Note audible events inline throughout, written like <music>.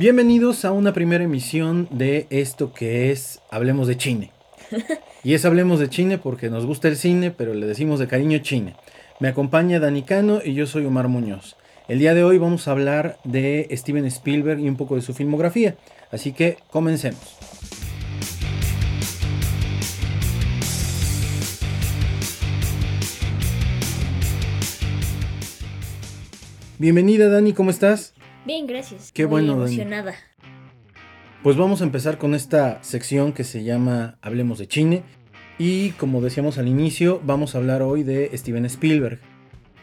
Bienvenidos a una primera emisión de esto que es Hablemos de Chine. <laughs> Y es Hablemos de Chine porque nos gusta el cine, pero le decimos de cariño Chine. Me acompaña Dani Cano y yo soy Omar Muñoz. El día de hoy vamos a hablar de Steven Spielberg y un poco de su filmografía. Así que comencemos. Bienvenida Dani, ¿cómo estás? Bien, gracias. Qué Muy bueno, Dani. emocionada. Pues vamos a empezar con esta sección que se llama Hablemos de Chine. Y como decíamos al inicio, vamos a hablar hoy de Steven Spielberg,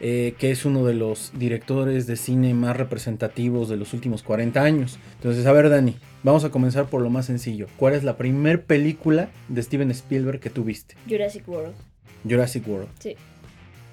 eh, que es uno de los directores de cine más representativos de los últimos 40 años. Entonces, a ver, Dani, vamos a comenzar por lo más sencillo. ¿Cuál es la primer película de Steven Spielberg que tú viste? Jurassic World. Jurassic World. Sí.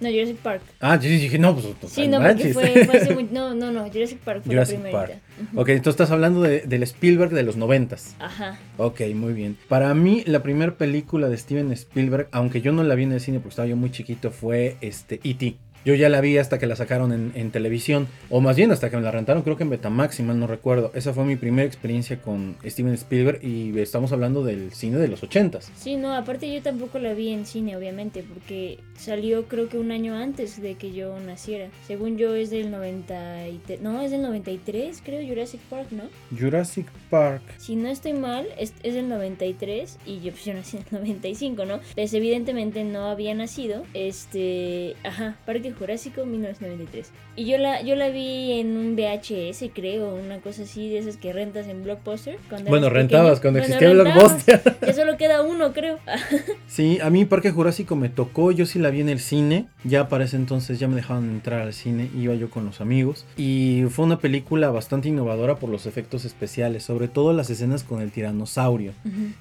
No, Jurassic Park. Ah, yo dije, no, pues Sí, no, porque fue, fue hace <laughs> muy... No, no, no. Jurassic Park fue Jurassic la primerita. Park. Ok, entonces estás hablando de- del Spielberg de los noventas. Ajá. Ok, muy bien. Para mí, la primera película de Steven Spielberg, aunque yo no la vi en el cine porque estaba yo muy chiquito, fue este E.T. Yo ya la vi hasta que la sacaron en, en televisión, o más bien hasta que me la rentaron, creo que en Betamax, si mal no recuerdo. Esa fue mi primera experiencia con Steven Spielberg y estamos hablando del cine de los ochentas. Sí, no, aparte yo tampoco la vi en cine, obviamente, porque salió creo que un año antes de que yo naciera. Según yo es del 93... No, es del 93, creo, Jurassic Park, ¿no? Jurassic Park. Si no estoy mal, es, es del 93 y yo, pues, yo nací en el 95, ¿no? Pues evidentemente no había nacido. Este, ajá, Parque Jurásico 1993. Y yo la yo la vi en un VHS, creo, una cosa así de esas que rentas en Blockbuster. Cuando Bueno, rentabas cuando Bueno, existía. Blockbuster. <laughs> Ya solo queda uno, creo. <laughs> Sí, a mí Parque Jurásico me tocó, yo sí la vi en el cine, ya para ese entonces ya me dejaban entrar al cine, iba yo con los amigos y fue una película bastante innovadora por los efectos especiales, sobre todo las escenas con el tiranosaurio,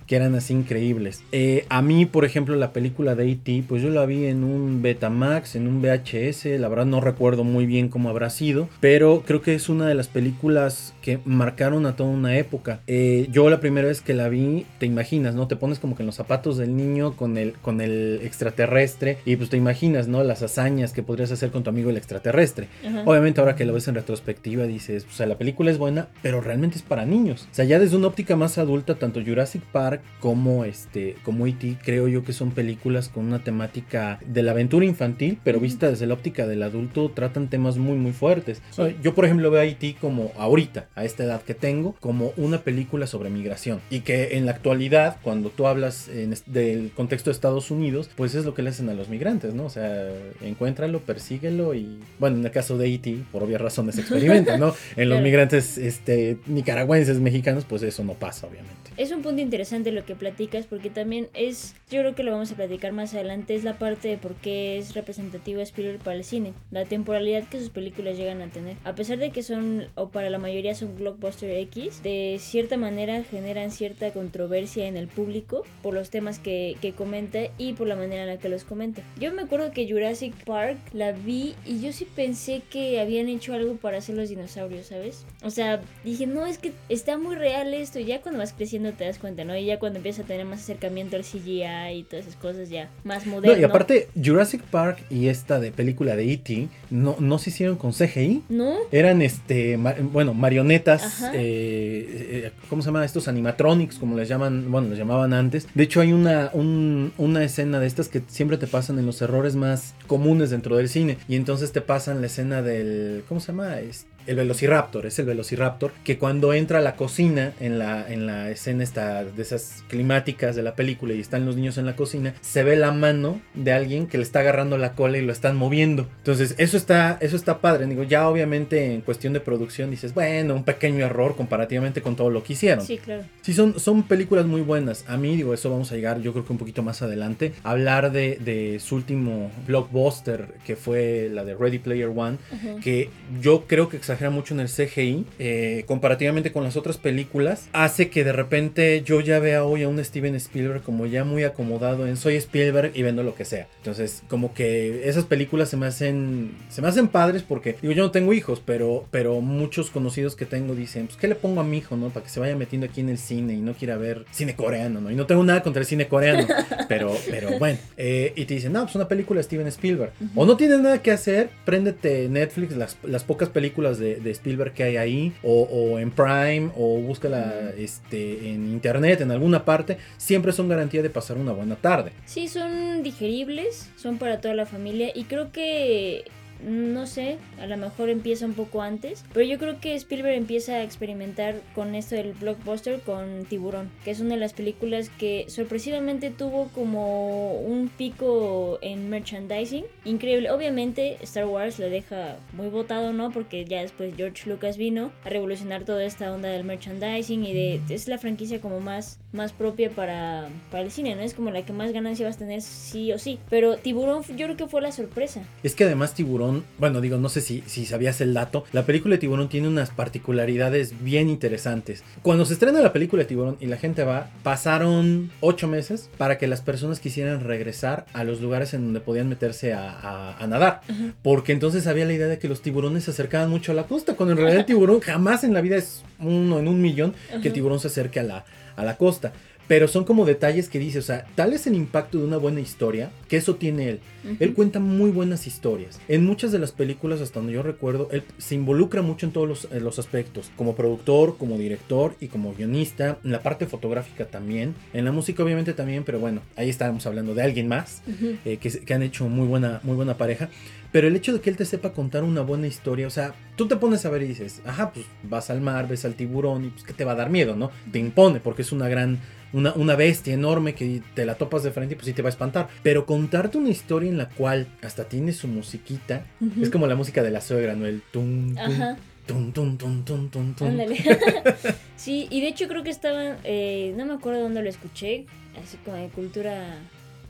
que eran así increíbles. Eh, a mí, por ejemplo, la película de E.T., pues yo la vi en un Betamax, en un VHS, la verdad no recuerdo muy bien cómo habrá sido, pero creo que es una de las películas que marcaron a toda una época. Eh, yo la primera vez que la vi, te imaginas, ¿no? Te pones como que en los zapatos del niño con el, con el extraterrestre y pues te imaginas, ¿no? Las hazañas que podrías hacer con tu amigo el extraterrestre. Ajá. Obviamente ahora que lo ves en retrospectiva dices, o sea, la película es buena, pero realmente es para niños. O sea, ya desde una óptica más adulta, tanto Jurassic Park como este, como E.T., creo yo que son películas con una temática de la aventura infantil, pero vista desde la óptica del adulto, tratan temas muy, muy fuertes. Sí. Yo, por ejemplo, veo a E.T. como ahorita, a esta edad que tengo, como una película sobre migración. Y que en la actualidad, cuando tú hablas en del contexto de Estados Unidos, pues es lo que le hacen a los migrantes, ¿no? O sea, encuéntralo, persíguelo y, bueno, en el caso de E.T., por obvias razones, experimenta, ¿no? <laughs> En los Claro. migrantes este, nicaragüenses, mexicanos, pues eso no pasa, obviamente. Es un punto interesante lo que platicas porque también es, yo creo que lo vamos a platicar más adelante, es la parte de por qué es representativa Spielberg para el cine, la temporalidad que sus películas llegan a tener. A pesar de que son, o para la mayoría son blockbuster X, de cierta manera generan cierta controversia en el público por los temas que, que comenta y por la manera en la que los comenta. Yo me acuerdo que Jurassic Park la vi y yo sí pensé que habían hecho algo para hacer los dinosaurios, ¿sabes? O sea, dije, no, es que está muy real esto. Y ya cuando vas creciendo te das cuenta, ¿no? Y ya cuando empiezas a tener más acercamiento al CGI y todas esas cosas ya más moderno. No, y aparte, Jurassic Park y esta de película de E.T. no, no se hicieron con CGI. ¿No? Eran, este, bueno, marionetas, eh, eh, ¿cómo se llama? Estos animatronics, como les llaman, bueno, les llamaban antes. De hecho, hay una, un- una escena de estas que siempre te pasan en los errores más comunes dentro del cine. Y entonces te pasan la escena del, ¿cómo se llama? Es- el Velociraptor, es el Velociraptor, que cuando entra a la cocina, en la, en la escena esta, de esas climáticas de la película y están los niños en la cocina, se ve la mano de alguien que le está agarrando la cola y lo están moviendo. Entonces, eso está, eso está padre. Digo, ya obviamente en cuestión de producción dices, bueno, un pequeño error comparativamente con todo lo que hicieron. Sí, claro. Sí, son, son películas muy buenas. A mí, digo, eso vamos a llegar, yo creo que un poquito más adelante. Hablar de, de su último blockbuster, que fue la de Ready Player One, que yo creo que exagera mucho en el CGI, eh, comparativamente con las otras películas, hace que de repente yo ya vea hoy a un Steven Spielberg como ya muy acomodado en soy Spielberg y vendo lo que sea. Entonces, como que esas películas se me hacen, se me hacen padres porque, digo, yo no tengo hijos, pero, pero muchos conocidos que tengo dicen, pues, ¿qué le pongo a mi hijo, no? Para que se vaya metiendo aquí en el cine y no quiera ver cine coreano, ¿no? Y no tengo nada contra el cine coreano, <laughs> pero, pero bueno. Eh, y te dicen, no, pues una película de Steven Spielberg. O no tienes nada que hacer, préndete Netflix, las, las pocas películas de de, de Spielberg que hay ahí, o, o en Prime, o búscala este, en internet, en alguna parte, siempre son garantía de pasar una buena tarde. Sí, son digeribles, son para toda la familia y creo que no sé, a lo mejor empieza un poco antes, pero yo creo que Spielberg empieza a experimentar con esto del blockbuster con Tiburón, que es una de las películas que sorpresivamente tuvo como un pico en merchandising increíble. Obviamente Star Wars le deja muy votado, ¿no? Porque ya después George Lucas vino a revolucionar toda esta onda del merchandising y de es la franquicia como más más propia para, para el cine, ¿no? Es como la que más ganancia vas a tener sí o sí. Pero Tiburón yo creo que fue la sorpresa. Es que además Tiburón, bueno, digo, no sé si, si sabías el dato, la película de Tiburón tiene unas particularidades bien interesantes. Cuando se estrena la película de Tiburón y la gente va, pasaron ocho meses para que las personas quisieran regresar a los lugares en donde podían meterse a, a, nadar. Porque entonces había la idea de que los tiburones se acercaban mucho a la costa, cuando en realidad el tiburón jamás en la vida es uno en un millón que el tiburón se acerque a la, a la costa. Pero son como detalles que dice, o sea, tal es el impacto de una buena historia, que eso tiene él. Él cuenta muy buenas historias. En muchas de las películas, hasta donde yo recuerdo, él se involucra mucho en todos los, los aspectos, como productor, como director y como guionista, en la parte fotográfica también, en la música obviamente también, pero bueno, ahí estábamos hablando de alguien más, eh, que, que, han hecho muy buena, muy buena pareja. Pero el hecho de que él te sepa contar una buena historia, o sea, tú te pones a ver y dices, ajá, pues vas al mar, ves al tiburón y pues que te va a dar miedo, ¿no? Te impone porque es una gran, una, una bestia enorme que te la topas de frente y pues sí te va a espantar. Pero contarte una historia en la cual hasta tiene su musiquita, es como la música de la suegra, ¿no? El tum, tum. Ajá. Tum, tum, tum, tum, tum, tum. <laughs> sí, y de hecho creo que estaba, eh, no me acuerdo dónde lo escuché, así como de cultura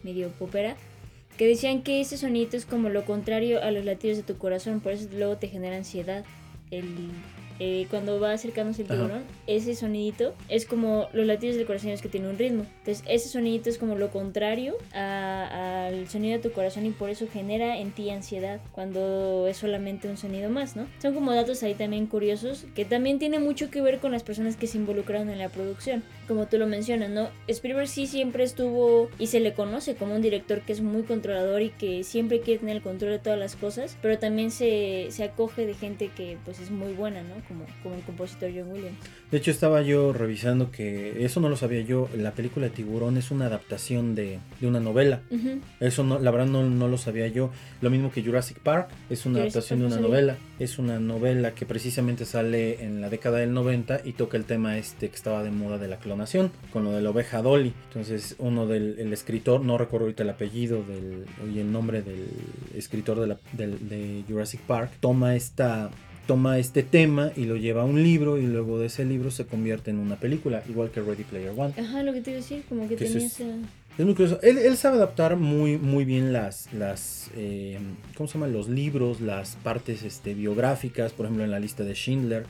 medio popera, que decían que ese sonido es como lo contrario a los latidos de tu corazón, por eso luego te genera ansiedad. El, eh, cuando va acercándose el tiburón, ese sonidito es como los latidos del corazón es que tiene un ritmo. Entonces, ese sonidito es como lo contrario al sonido de tu corazón y por eso genera en ti ansiedad cuando es solamente un sonido más, ¿no? Son como datos ahí también curiosos que también tiene mucho que ver con las personas que se involucraron en la producción como tú lo mencionas, ¿no? Spielberg sí siempre estuvo y se le conoce como un director que es muy controlador y que siempre quiere tener el control de todas las cosas, pero también se, se acoge de gente que pues es muy buena, ¿no? Como, como el compositor John Williams. De hecho estaba yo revisando que eso no lo sabía yo, la película Tiburón es una adaptación de, de una novela. Eso no, la verdad no, no, lo sabía yo. Lo mismo que Jurassic Park, es una adaptación de una novela. Es una novela que precisamente sale en la década del 90 y toca el tema este que estaba de moda de la clonación, con lo de la oveja Dolly. Entonces uno del el escritor, no recuerdo ahorita el apellido del, y el nombre del escritor de, la, de Jurassic Park, toma esta toma este tema y lo lleva a un libro y luego de ese libro se convierte en una película, igual que Ready Player One. Ajá, lo que te iba a decir, como que, tenía esa... Es muy curioso. Él, él, sabe adaptar muy, muy bien las, las eh, ¿cómo se llama? Los libros, las partes este, biográficas, por ejemplo en la lista de Schindler,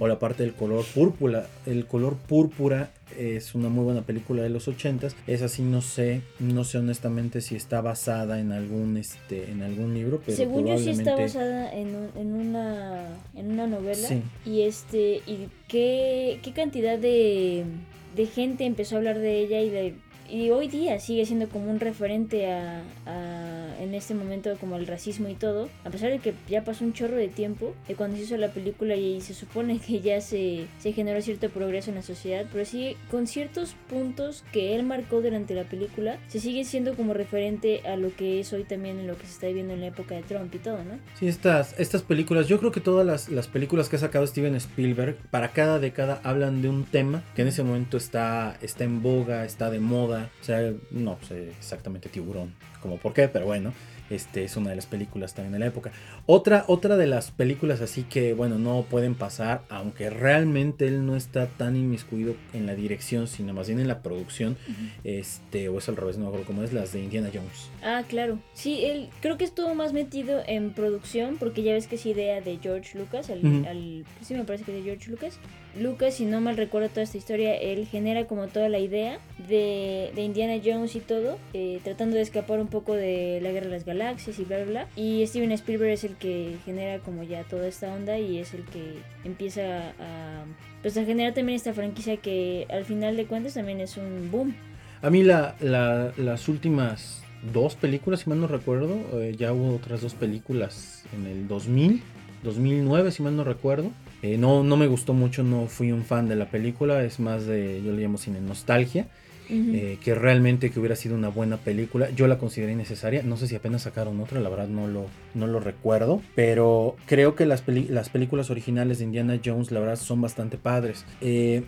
o la parte del color púrpura. El color púrpura es una muy buena película de los ochentas. Es así, no sé, no sé honestamente si está basada en algún, este, en algún libro, pero según yo sí está basada en, en una, en una novela. Y este, y qué, qué cantidad de de gente empezó a hablar de ella y de y hoy día sigue siendo como un referente a, en este momento como el racismo y todo, a pesar de que ya pasó un chorro de tiempo de cuando se hizo la película y se supone que ya se, se generó cierto progreso en la sociedad, pero sí con ciertos puntos que él marcó durante la película, se sigue siendo como referente a lo que es hoy también en lo que se está viviendo en la época de Trump y todo, ¿no? Sí, estas, estas películas, yo creo que todas las, las películas que ha sacado Steven Spielberg, para cada década hablan de un tema que en ese momento está, está en boga, está de moda, o sea, no sé exactamente tiburón, como por qué, pero bueno, este es una de las películas también de la época. Otra, otra de las películas así que, bueno, no pueden pasar, aunque realmente él no está tan inmiscuido en la dirección, sino más bien en la producción, este, o es al revés, no me acuerdo cómo es, las de Indiana Jones. Ah, claro. Sí, él creo que estuvo más metido en producción, porque ya ves que es idea de George Lucas, al, sí me parece que de George Lucas. Lucas, si no mal recuerdo toda esta historia, él genera como toda la idea de, de Indiana Jones y todo, eh, tratando de escapar un poco de la Guerra de las Galaxias y bla, bla, bla. Y Steven Spielberg es el que genera como ya toda esta onda y es el que empieza a, pues a generar también esta franquicia que al final de cuentas también es un boom. A mí la, la, las últimas dos películas, si mal no recuerdo, eh, ya hubo otras dos películas en el 2000 2009, si mal no recuerdo. Eh, no, no me gustó mucho, no fui un fan de la película, es más de, yo le llamo cine nostalgia. Eh, que realmente que hubiera sido una buena película. Yo la consideré innecesaria. No sé si apenas sacaron otra, la verdad no lo, no lo recuerdo. Pero creo que las, las películas originales de Indiana Jones, la verdad, son bastante padres. Eh,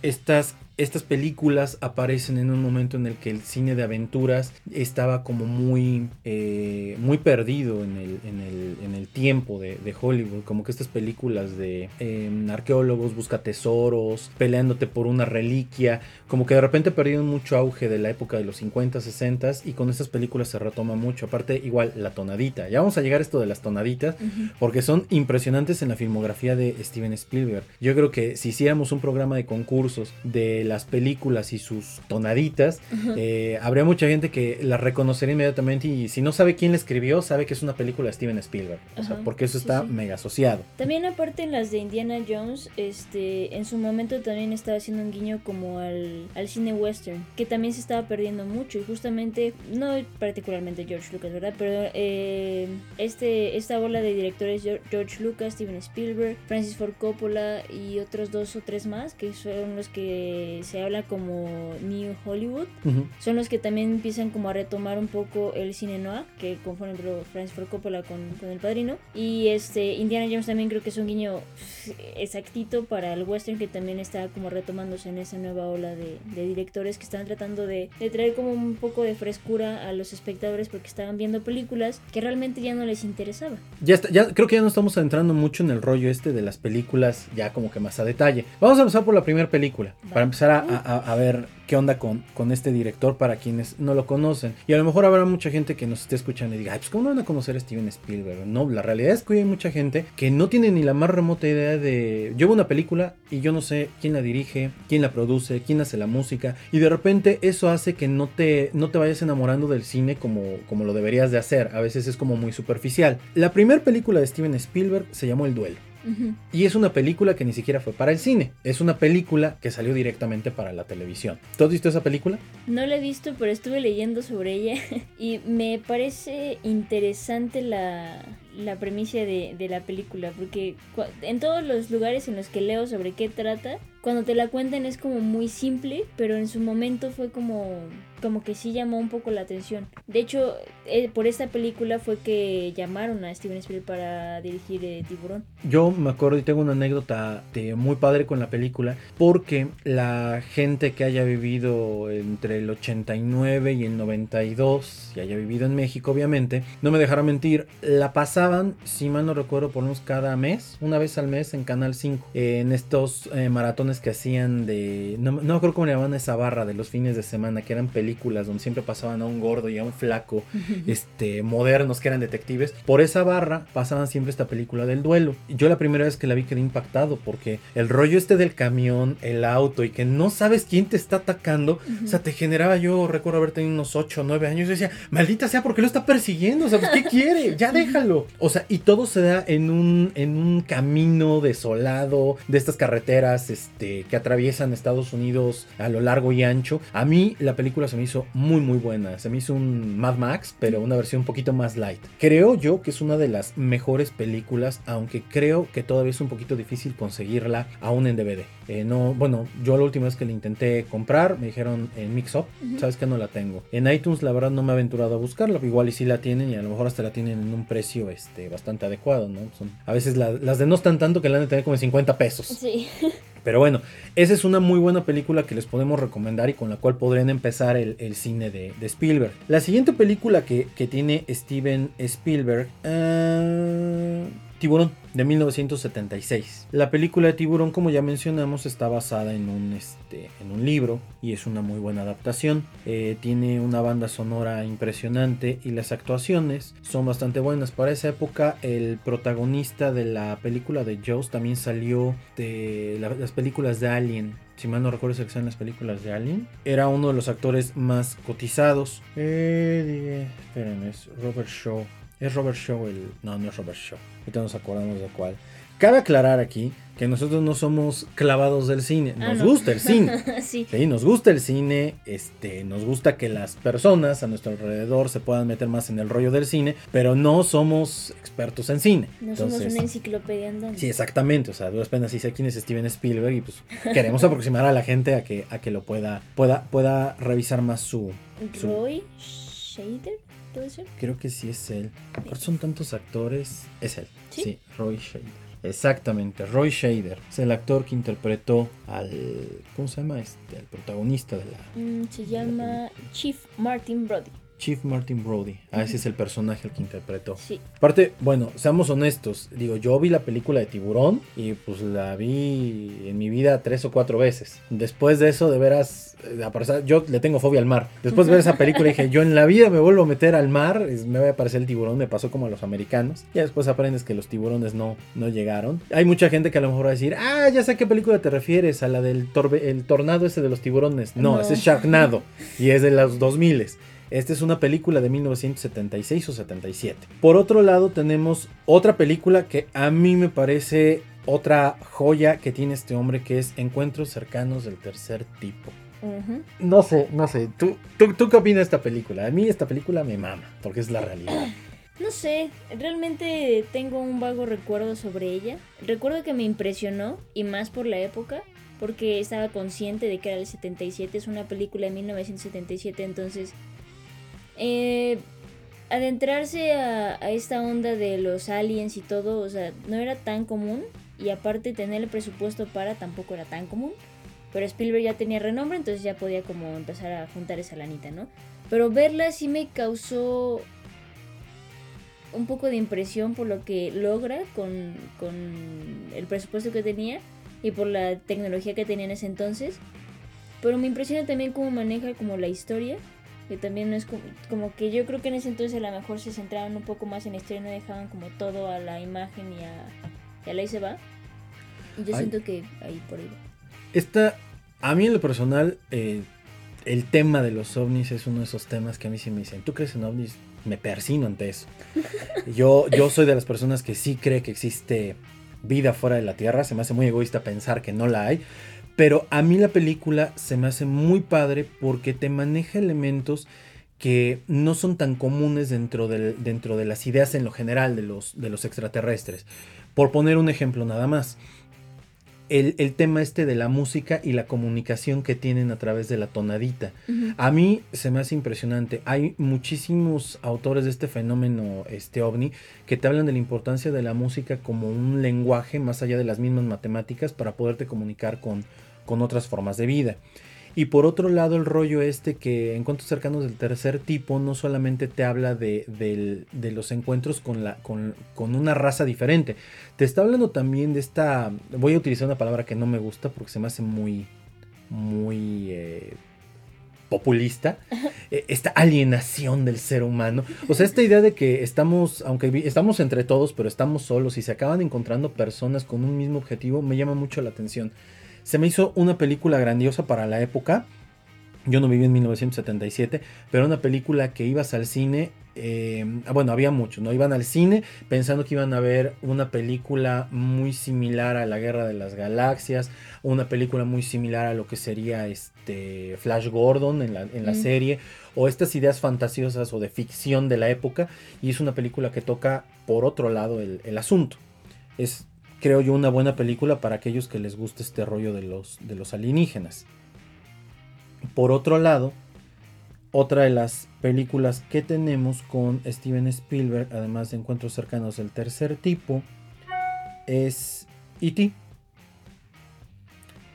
estas estas películas aparecen en un momento en el que el cine de aventuras estaba como muy, eh, muy perdido en el, en el, en el tiempo de, Hollywood. Como que estas películas de em, arqueólogos, busca tesoros, peleándote por una reliquia, como que de repente perdieron mucho auge de la época de los 50, 60 y con estas películas se retoma mucho. Aparte, igual la tonadita. Ya vamos a llegar a esto de las tonaditas porque son impresionantes en la filmografía de Steven Spielberg. Yo creo que si hiciéramos un programa de concursos de las películas y sus tonaditas, eh, habría mucha gente que la reconocería inmediatamente y si no sabe quién la escribió, sabe que es una película de Steven Spielberg. O sea, porque eso está mega asociado. También aparte en las de Indiana Jones, este, en su momento también estaba haciendo un guiño como al, al cine western, que también se estaba perdiendo mucho y justamente, no particularmente George Lucas, ¿verdad? Pero eh, este, esta bola de directores, George Lucas, Steven Spielberg, Francis Ford Coppola y otros dos o tres más, que son los que se habla como New Hollywood, son los que también empiezan como a retomar un poco el cine noir, que conforme Francis Ford Coppola con, con, El Padrino. Y este Indiana Jones también creo que es un guiño exactito para el western que también está como retomándose en esa nueva ola de, directores que están tratando de, traer como un poco de frescura a los espectadores porque estaban viendo películas que realmente ya no les interesaba. Ya, ya creo que ya no estamos entrando mucho en el rollo este de las películas ya como que más a detalle. Vamos a empezar por la primera película. Para empezar a, ver qué onda con, con este director para quienes no lo conocen. Y a lo mejor habrá mucha gente que nos esté escuchando y diga, pues ¿cómo no van a conocer a Steven Spielberg? No, la realidad es que hay mucha gente que no tiene ni la más remota idea de... Yo veo una película y yo no sé quién la dirige, quién la produce, quién hace la música. Y de repente eso hace que no te, no te vayas enamorando del cine como, como lo deberías de hacer. A veces es como muy superficial. La primera película de Steven Spielberg se llamó El Duelo. Y es una película que ni siquiera fue para el cine. Es una película que salió directamente para la televisión. ¿Tú has visto esa película? No la he visto, pero estuve leyendo sobre ella <laughs> y me parece interesante la, la premisa de, de, la película, porque en todos los lugares en los que leo sobre qué trata, cuando te la cuentan es como muy simple, pero en su momento fue como, como que sí llamó un poco la atención. De hecho, eh, por esta película fue que llamaron a Steven Spielberg para dirigir eh, Tiburón. Yo me acuerdo y tengo una anécdota muy padre con la película, porque la gente que haya vivido entre el 89 y el 92, y haya vivido en México obviamente, no me dejará mentir, la si mal no recuerdo, por menos cada mes, una vez al mes en Canal 5, en estos eh, maratones que hacían de. No, no creo cómo le llamaban esa barra de los fines de semana, que eran películas donde siempre pasaban a un gordo y a un flaco, este, modernos que eran detectives. Por esa barra pasaban siempre esta película del duelo. Yo la primera vez que la vi quedé impactado porque el rollo este del camión, el auto y que no sabes quién te está atacando, o sea, te generaba. Yo recuerdo haber tenido unos 8 o 9 años y decía, maldita sea, ¿por qué lo está persiguiendo? O sea, pues, ¿qué quiere? Ya déjalo. O sea, y todo se da en un, en un camino desolado de estas carreteras, este que atraviesan Estados Unidos a lo largo y ancho. A mí la película se me hizo muy muy buena. Se me hizo un Mad Max, pero una versión un poquito más light. Creo yo que es una de las mejores películas, aunque creo que todavía es un poquito difícil conseguirla aún en DVD. Eh, no, bueno, yo la última vez que la intenté comprar me dijeron en Mix Up, sabes que no la tengo. En iTunes la verdad no me he aventurado a buscarla, igual y si la tienen y a lo mejor hasta la tienen en un precio este, bastante adecuado, ¿no? Son, a veces las de no están tanto que la han de tener como en 50 pesos. Sí. <laughs> Pero bueno, esa es una muy buena película que les podemos recomendar y con la cual podrían empezar el, cine de, Spielberg. La siguiente película que, tiene Steven Spielberg... Uh, Tiburón de 1976. La película de Tiburón, como ya mencionamos, está basada en un, este, en un libro y es una muy buena adaptación. Eh, tiene una banda sonora impresionante y las actuaciones son bastante buenas. Para esa época, el protagonista de la película de Jaws también salió de las películas de Alien. Si mal no recuerdo, que las películas de Alien. Era uno de los actores más cotizados. Eh, es Robert Shaw. Es Robert Shaw el. No, no es Robert Shaw. Ahorita nos acordamos de cuál. Cabe aclarar aquí que nosotros no somos clavados del cine, Ah, nos no. gusta el cine. <laughs> sí. Sí, nos gusta el cine, este, nos gusta que las personas a nuestro alrededor se puedan meter más en el rollo del cine, pero no somos expertos en cine. No somos Entonces, una enciclopedia andante. Sí, exactamente. O sea, duras penas sí sé quién es Steven Spielberg y pues queremos aproximar a la gente a que, a que lo pueda, pueda, pueda revisar más su. su- Roy Shader, ¿puede ser? Creo que sí es él. Aparte son tantos actores. Es él. ¿Sí? Sí, Roy Shader. Exactamente, Roy Shader. Es el actor que interpretó al. ¿Cómo se llama? Este, al protagonista de la. Mm, se llama Chief Martin Brody. Chief Martin Brody. Ah, ese es el personaje el que interpretó. Sí. Aparte, bueno, seamos honestos. Digo, yo vi la película de Tiburón y pues la vi en mi vida tres o cuatro veces. Después de eso, de veras, eh, yo le tengo fobia al mar. Después de ver esa película dije, yo en la vida me vuelvo a meter al mar, me va a aparecer el tiburón, me pasó como a los americanos. Y después aprendes que los tiburones no, no llegaron. Hay mucha gente que a lo mejor va a decir, ah, ya sé a qué película te refieres, a la del torbe- el tornado ese de los tiburones. No, No. ese es Sharknado y es de los 2000 esta es una película de 1976 o 77. Por otro lado, tenemos otra película que a mí me parece otra joya que tiene este hombre, que es Encuentros cercanos del tercer tipo. No sé, no sé. ¿Tú, tú, tú qué opinas de esta película? A mí esta película me mama, porque es la realidad. <clears throat> No sé, realmente tengo un vago recuerdo sobre ella. Recuerdo que me impresionó, y más por la época, porque estaba consciente de que era el 77, es una película de 1977, entonces... eh, adentrarse a, esta onda de los aliens y todo, o sea, no era tan común, y aparte tener el presupuesto para tampoco era tan común. Pero Spielberg ya tenía renombre, entonces ya podía como empezar a juntar esa lanita, ¿no? Pero verla sí me causó un poco de impresión por lo que logra con, con el presupuesto que tenía y por la tecnología que tenía en ese entonces. Pero me impresiona también cómo maneja como la historia, que también no es como, como que yo creo que en ese entonces a lo mejor se centraban un poco más en la historia y no dejaban como todo a la imagen y a, y a la ahí se va. Y yo Ay. siento que ahí por ahí va. Esta, a mí en lo personal, eh, el tema de los ovnis es uno de esos temas que a mí sí me dicen, ¿tú crees en ovnis? Me persino ante eso. <laughs> Yo, yo soy de las personas que sí cree que existe vida fuera de la Tierra. Se me hace muy egoísta pensar que no la hay. Pero a mí la película se me hace muy padre porque te maneja elementos que no son tan comunes dentro, del- dentro de las ideas en lo general de los, de los extraterrestres. Por poner un ejemplo nada más el, el tema este de la música y la comunicación que tienen a través de la tonadita. A mí se me hace impresionante. Hay muchísimos autores de este fenómeno, este ovni, que te hablan de la importancia de la música como un lenguaje más allá de las mismas matemáticas para poderte comunicar con, con otras formas de vida. Y por otro lado, el rollo este que encuentros cercanos del tercer tipo no solamente te habla de, los encuentros con, la, con, con una raza diferente, te está hablando también de esta, voy a utilizar una palabra que no me gusta porque se me hace muy, muy eh, populista, <laughs> eh, esta alienación del ser humano. O sea, esta idea de que estamos, aunque estamos entre todos, pero estamos solos y se acaban encontrando personas con un mismo objetivo, me llama mucho la atención. Se me hizo una película grandiosa para la época. Yo no viví en 1977, pero una película que ibas al cine. eh, bueno, había muchos, ¿no? Iban al cine pensando que iban a ver una película muy similar a la Guerra de las Galaxias, una película muy similar a lo que sería este Flash Gordon en la, en la Mm. serie, o estas ideas fantasiosas o de ficción de la época, y es una película que toca por otro lado el, el asunto. Es, creo yo, una buena película para aquellos que les guste este rollo de los, de los alienígenas. Por otro lado, otra de las películas que tenemos con Steven Spielberg, además de Encuentros cercanos del tercer tipo, es E.T.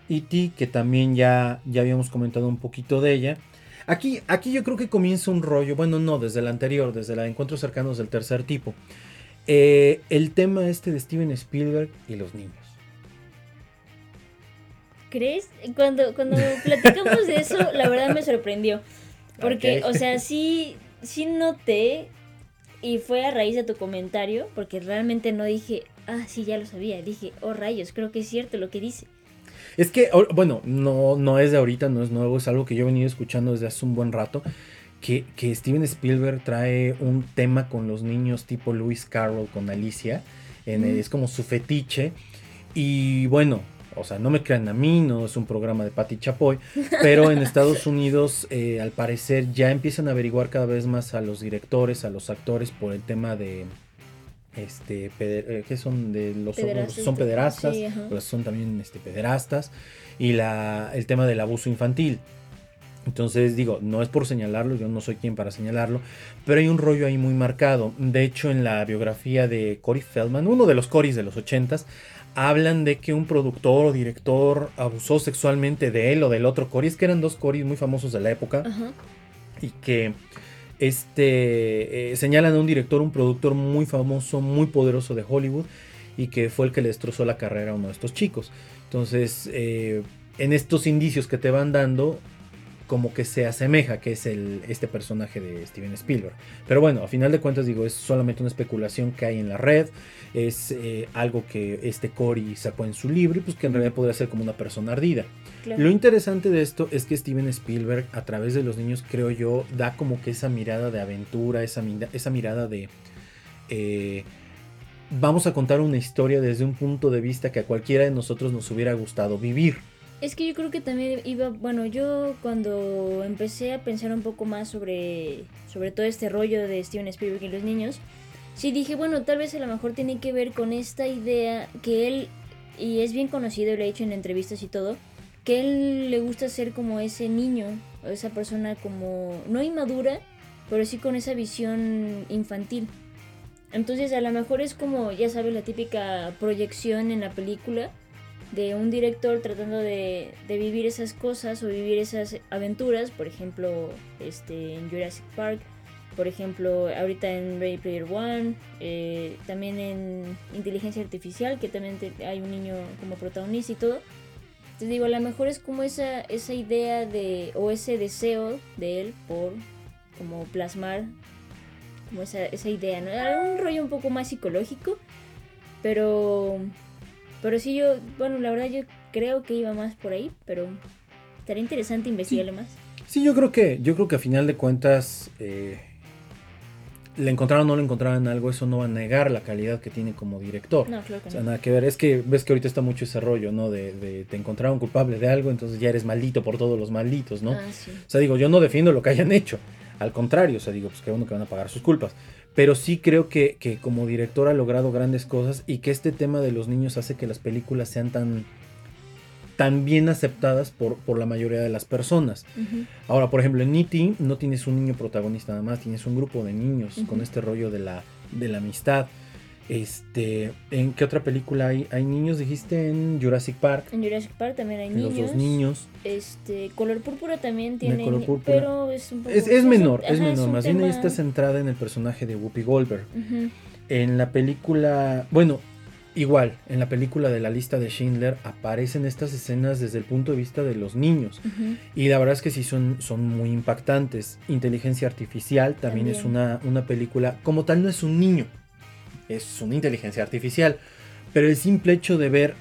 E.T. que también ya, ya habíamos comentado un poquito de ella. Aquí, aquí yo creo que comienza un rollo, bueno, no, desde la anterior, desde la Encuentros cercanos del tercer tipo. Eh, el tema este de Steven Spielberg y los niños. ¿Crees? Cuando, cuando platicamos de eso, la verdad me sorprendió. Porque, o sea, sí, sí noté, y fue a raíz de tu comentario, porque realmente no dije, ah, sí, ya lo sabía. Dije, oh rayos, creo que es cierto lo que dice. Es que, bueno, no, no es de ahorita, no es nuevo, es algo que yo he venido escuchando desde hace un buen rato. Que, que Steven Spielberg trae un tema con los niños tipo Lewis Carroll con Alicia. en, es como su fetiche. Y bueno, o sea, no me crean a mí, no es un programa de Patti Chapoy, <laughs> pero en Estados Unidos eh, al parecer ya empiezan a averiguar cada vez más a los directores, a los actores por el tema de este eh, que son de los son pederastas, son también este pederastas y la el tema del abuso infantil. Entonces digo, no es por señalarlo, yo no soy quien para señalarlo, pero hay un rollo ahí muy marcado. De hecho, en la biografía de Cory Feldman, uno de los Corys de los ochentas, hablan de que un productor o director abusó sexualmente de él o del otro Cory. Es que eran dos Corys muy famosos de la época. Y que este, eh, señalan a un director, un productor muy famoso, muy poderoso de Hollywood. Y que fue el que le destrozó la carrera a uno de estos chicos. Entonces, eh, en estos indicios que te van dando, como que se asemeja que es el, este personaje de Steven Spielberg. Pero bueno, a final de cuentas digo, es solamente una especulación que hay en la red, es eh, algo que este Cory sacó en su libro y pues que en realidad podría ser como una persona ardida. Lo interesante de esto es que Steven Spielberg a través de los niños creo yo da como que esa mirada de aventura, esa, esa mirada de... Eh, vamos a contar una historia desde un punto de vista que a cualquiera de nosotros nos hubiera gustado vivir. Es que yo creo que también iba, bueno, yo cuando empecé a pensar un poco más sobre, sobre todo este rollo de Steven Spielberg y los niños, sí dije, bueno, tal vez a lo mejor tiene que ver con esta idea que él, y es bien conocido, lo he hecho en entrevistas y todo, que él le gusta ser como ese niño, o esa persona como, no inmadura, pero sí con esa visión infantil. Entonces a lo mejor es como, ya sabes, la típica proyección en la película de un director tratando de, vivir esas cosas o vivir esas aventuras, por ejemplo, este, en Jurassic Park, por ejemplo, ahorita en Ready Player One, eh, también en Inteligencia Artificial, que también hay un niño como protagonista y todo. Te digo, a lo mejor es como esa, esa idea de, o ese deseo de él por como plasmar como esa, esa idea, ¿no? Un rollo un poco más psicológico, pero pero sí, yo, bueno, la verdad yo creo que iba más por ahí, pero estaría interesante investigarle más. Sí, yo creo que, yo creo que a final de cuentas, eh, le encontraron o no le encontraron algo, eso no va a negar la calidad que tiene como director. No, claro que o sea, nada que ver. Es que ves que ahorita está mucho ese rollo, ¿no? De, de te encontraron culpable de algo, entonces ya eres maldito por todos los malditos, ¿no? Ah, sí. O sea, digo, yo no defiendo lo que hayan hecho. Al contrario, o sea, digo, pues que uno que van a pagar sus culpas pero sí creo que, como director ha logrado grandes cosas y que este tema de los niños hace que las películas sean tan, tan bien aceptadas por, por la mayoría de las personas. Ahora, por ejemplo, en E.T. no tienes un niño protagonista nada más, tienes un grupo de niños con este rollo de la, de la amistad. Este, ¿en qué otra película hay? Hay niños, dijiste en Jurassic Park. En Jurassic Park también hay niños. Los dos niños. Este, color púrpura también tiene, pero es un poco es, es menor, es, menor, más bien está centrada en el personaje de Whoopi Goldberg. En la película, bueno, igual, en la película de la lista de Schindler aparecen estas escenas desde el punto de vista de los niños. Y la verdad es que sí son, son muy impactantes. Inteligencia Artificial también, también, es una, una película, como tal no es un niño, es una inteligencia artificial. Pero el simple hecho de ver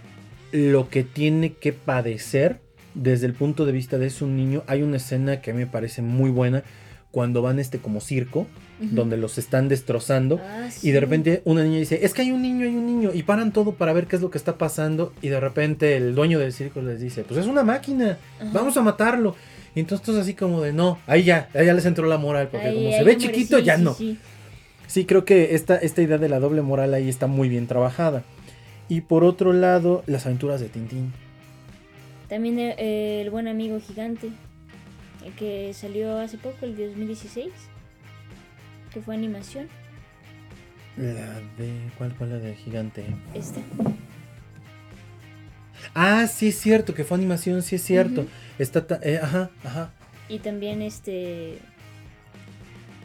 lo que tiene que padecer desde el punto de vista de su niño, hay una escena que a mí me parece muy buena cuando van este como circo, donde los están destrozando ah, y de repente una niña dice, es que hay un niño, hay un niño y paran todo para ver qué es lo que está pasando y de repente el dueño del circo les dice, pues es una máquina, vamos a matarlo. Y entonces así como de, no, ahí ya, ahí ya les entró la moral, porque como se ve chiquito, ya no. Sí, creo que esta, esta idea de la doble moral ahí está muy bien trabajada. Y por otro lado, las aventuras de Tintín. También eh, el buen amigo gigante, que salió hace poco, el 2016, que fue animación. La de. ¿Cuál fue la de gigante? Esta. Ah, sí es cierto, que fue animación, sí es cierto. Está. Eh, ajá, ajá. Y también este.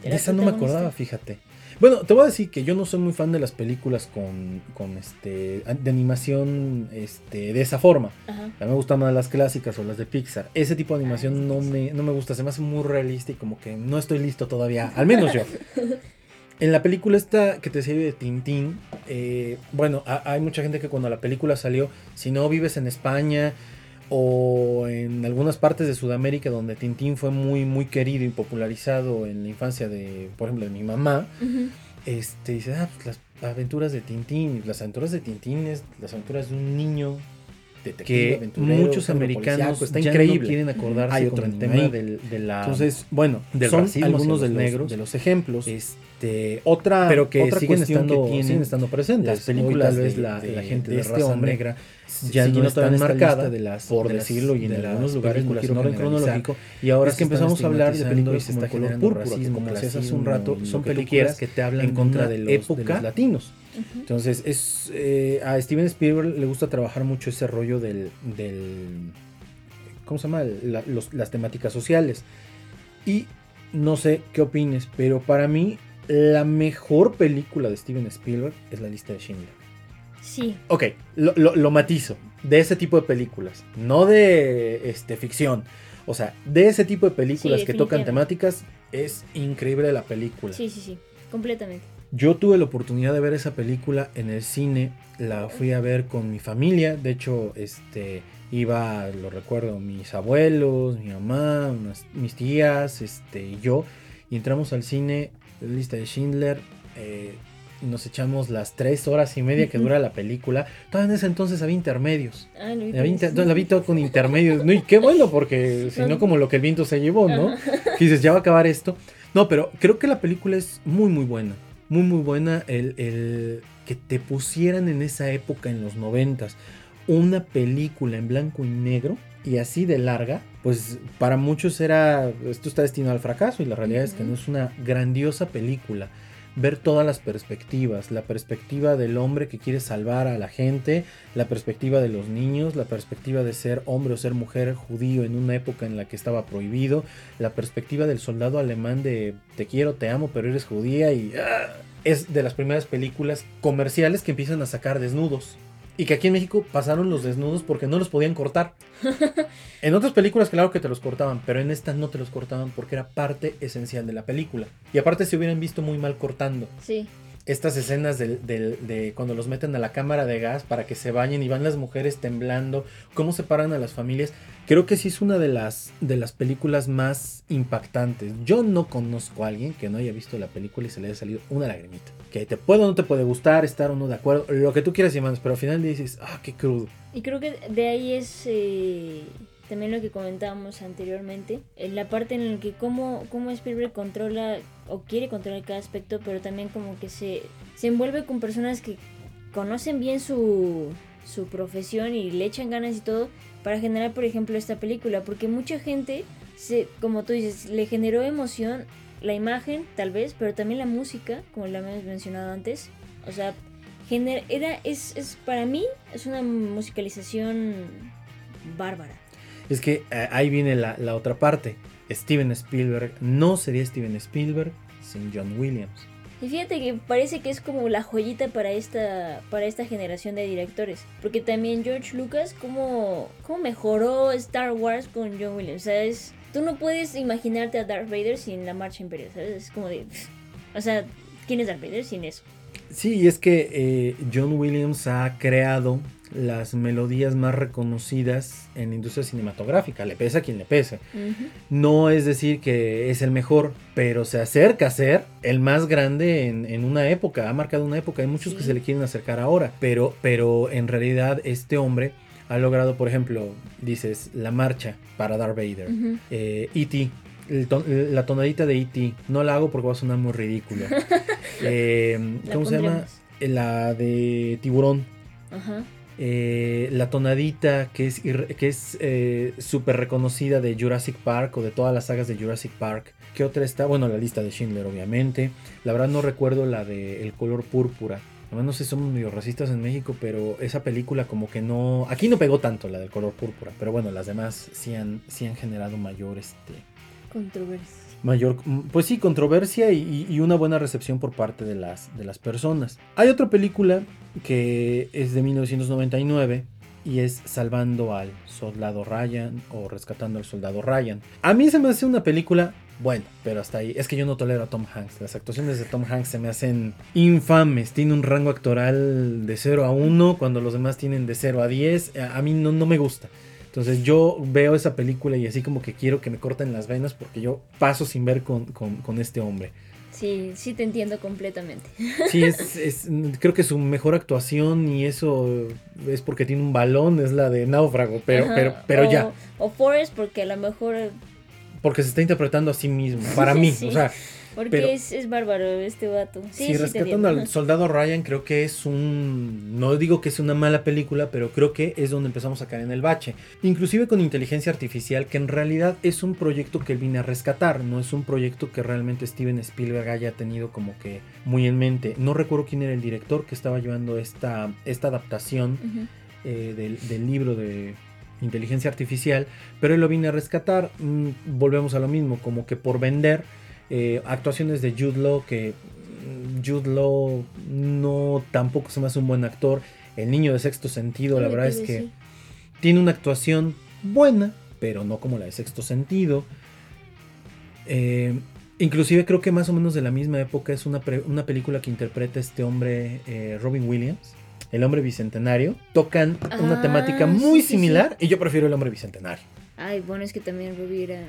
De esa no me acordaba, fíjate. Bueno, te voy a decir que yo no soy muy fan de las películas con, con este de animación este de esa forma. A mí me gustan más las clásicas o las de Pixar. Ese tipo de animación ah, no me, no me gusta, se me hace muy realista y como que no estoy listo todavía, al menos yo. <laughs> en la película esta que te decía de Tintín, eh, bueno, hay mucha gente que cuando la película salió, si no vives en España o en algunas partes de Sudamérica donde Tintín fue muy muy querido y popularizado en la infancia de, por ejemplo, de mi mamá, este dice, ah, pues aventuras de Tintín. Las aventuras de Tintín es las aventuras de un niño detective, que aventurero, muchos americanos está ya increíble. no quieren acordarse Hay con otro el tema del- de la Entonces, bueno, del son racismo algunos hacia de los los, negros. de los ejemplos. este otra, pero que otra siguen estando que tienen siguen estando presentes las películas Hoy tal vez de- la, de- la gente de de, este raza hombre negra ya no está marcada de las por de decirlo y en de algunos lugares no quiero orden cronológico y ahora es que empezamos a hablar de películas como el color púrpura, racismo, como decías hace un rato, son que películas que te hablan en contra de los, época de los latinos. Entonces, es eh, a Steven Spielberg le gusta trabajar mucho ese rollo del, del ¿cómo se llama? La- los- las temáticas sociales. Y no sé qué opines, pero para mí la mejor película de Steven Spielberg es La lista de Schindler. Sí, Ok, lo, lo- lo matizo. De ese tipo de películas. No de este, ficción. O sea, de ese tipo de películas Sí, que tocan temáticas, es increíble la película. sí, sí, sí, completamente. Yo tuve la oportunidad de ver esa película en el cine. La fui a ver con mi familia. De hecho, este iba, lo recuerdo, mis abuelos, mi mamá, unas- mis tías, este, y yo. Y entramos al cine, lista de Schindler. eh, nos echamos las tres horas y media que dura la película. Todavía en ese entonces había intermedios. Ah, vi, por inter- la vi todo con intermedios. No, y qué bueno, porque <laughs> si no, como lo que el viento se llevó, ¿no? <laughs> Que dices, ya va a acabar esto. No, pero creo que la película es muy, muy buena. Muy, muy buena. El, el que te pusieran en esa época, en los noventas, una película en blanco y negro y así de larga, pues para muchos era, esto está destinado al fracaso y la realidad es que no es una grandiosa película. Ver todas las perspectivas, la perspectiva del hombre que quiere salvar a la gente, la perspectiva de los niños, la perspectiva de ser hombre o ser mujer judío en una época en la que estaba prohibido, la perspectiva del soldado alemán de te quiero, te amo, pero eres judía y ah, es de las primeras películas comerciales que empiezan a sacar desnudos. Y que aquí en México pasaron los desnudos porque no los podían cortar. <laughs> En otras películas, claro que te los cortaban, pero en esta no te los cortaban porque era parte esencial de la película. Y aparte se hubieran visto muy mal cortando Sí, estas escenas del- de cuando los meten a la cámara de gas para que se bañen y van las mujeres temblando, cómo separan a las familias. Creo que sí es una de las, de las películas más impactantes. Yo no conozco a alguien que no haya visto la película y se le haya salido una lagrimita. Que te puede o no te puede gustar, estar o no de acuerdo, lo que tú quieras y mandes, pero al final dices, ah, qué crudo. y creo que de ahí es eh, también lo que comentábamos anteriormente, en la parte en la que cómo, cómo Spielberg controla o quiere controlar cada aspecto, pero también como que se, se envuelve con personas que conocen bien su, su profesión y le echan ganas y todo para generar, por ejemplo, esta película, porque mucha gente, se, como tú dices, le generó emoción la imagen, tal vez, pero también la música, como lo hemos mencionado antes, o sea, gener- era, es, es, para mí, es una musicalización bárbara. Es que eh, ahí viene la, la otra parte. Steven Spielberg no sería Steven Spielberg sin John Williams. Y fíjate que parece que es como la joyita para esta, para esta generación de directores. Porque también George Lucas, cómo, cómo mejoró Star Wars con John Williams. O sea, es, tú no puedes imaginarte a Darth Vader sin la marcha imperial, ¿sabes? Es como de... O sea, ¿quién es Darth Vader sin eso? Sí, y es que eh, John Williams ha creado las melodías más reconocidas en la industria cinematográfica. Le pesa a quien le pese. Ujú. No es decir que es el mejor, pero se acerca a ser el más grande en, en una época. Ha marcado una época. Hay muchos que se le quieren acercar ahora. Pero, pero en realidad este hombre ha logrado, por ejemplo, dices, la marcha para Darth Vader. Eh, E.T. ton- la tonadita de E.T. No la hago porque va a sonar muy ridícula. <laughs> Eh, ¿Cómo se llama? La de tiburón. Ajá. Eh, la tonadita que es que es eh, súper reconocida de Jurassic Park o de todas las sagas de Jurassic Park. ¿Qué otra está? Bueno, la lista de Schindler, obviamente. La verdad no recuerdo la de El color púrpura. Además, no sé si somos medio racistas en México, pero esa película como que no... Aquí no pegó tanto la del color púrpura, pero bueno, las demás sí han, sí han generado mayor, este, Controversia. Mayor, pues sí, controversia y, una buena recepción por parte de las, personas. Hay otra película que es de 1999 y es Salvando al Soldado Ryan o Rescatando al Soldado Ryan. A mí se me hace una película bueno, pero hasta ahí. Es que yo no tolero a Tom Hanks. Las actuaciones de Tom Hanks se me hacen infames. Tiene un rango actoral de 0 a 1 cuando los demás tienen de 0 a 10. A a mí no, no me gusta. Entonces yo veo esa película y así como que quiero que me corten las venas porque yo paso sin ver con, con- con este hombre. Sí, sí te entiendo completamente. <laughs> Sí, es, es, creo que su mejor actuación y eso es porque tiene un balón, es la de Náufrago, pero, pero, pero o, ya. O Forrest porque a lo mejor... Porque se está interpretando a sí mismo, para <laughs> mí, Sí. o sea, Porque Pero- es, es bárbaro este vato. Sí, rescatando al soldado Ryan, creo que es un. No digo que es una mala película, pero creo que es donde empezamos a caer en el bache. Inclusive con inteligencia artificial, que en realidad es un proyecto que él viene a rescatar, no es un proyecto que realmente Steven Spielberg haya tenido como que muy en mente. No recuerdo quién era el director que estaba llevando esta, esta adaptación eh, del, del libro de inteligencia artificial, pero él lo viene a rescatar. Mm, volvemos a lo mismo, como que por vender eh, actuaciones de Jude Law, que mm, Jude Law no tampoco se me hace un buen actor. El niño de sexto sentido, la verdad es que sí. tiene una actuación buena, pero no como la de sexto sentido. Eh, inclusive creo que más o menos de la misma época es una, pre- una película que interpreta este hombre, eh, Robin Williams, el hombre bicentenario. Tocan una Ah, temática muy sí, sí, similar y yo prefiero el hombre bicentenario. Ay, bueno, es que también Ruby era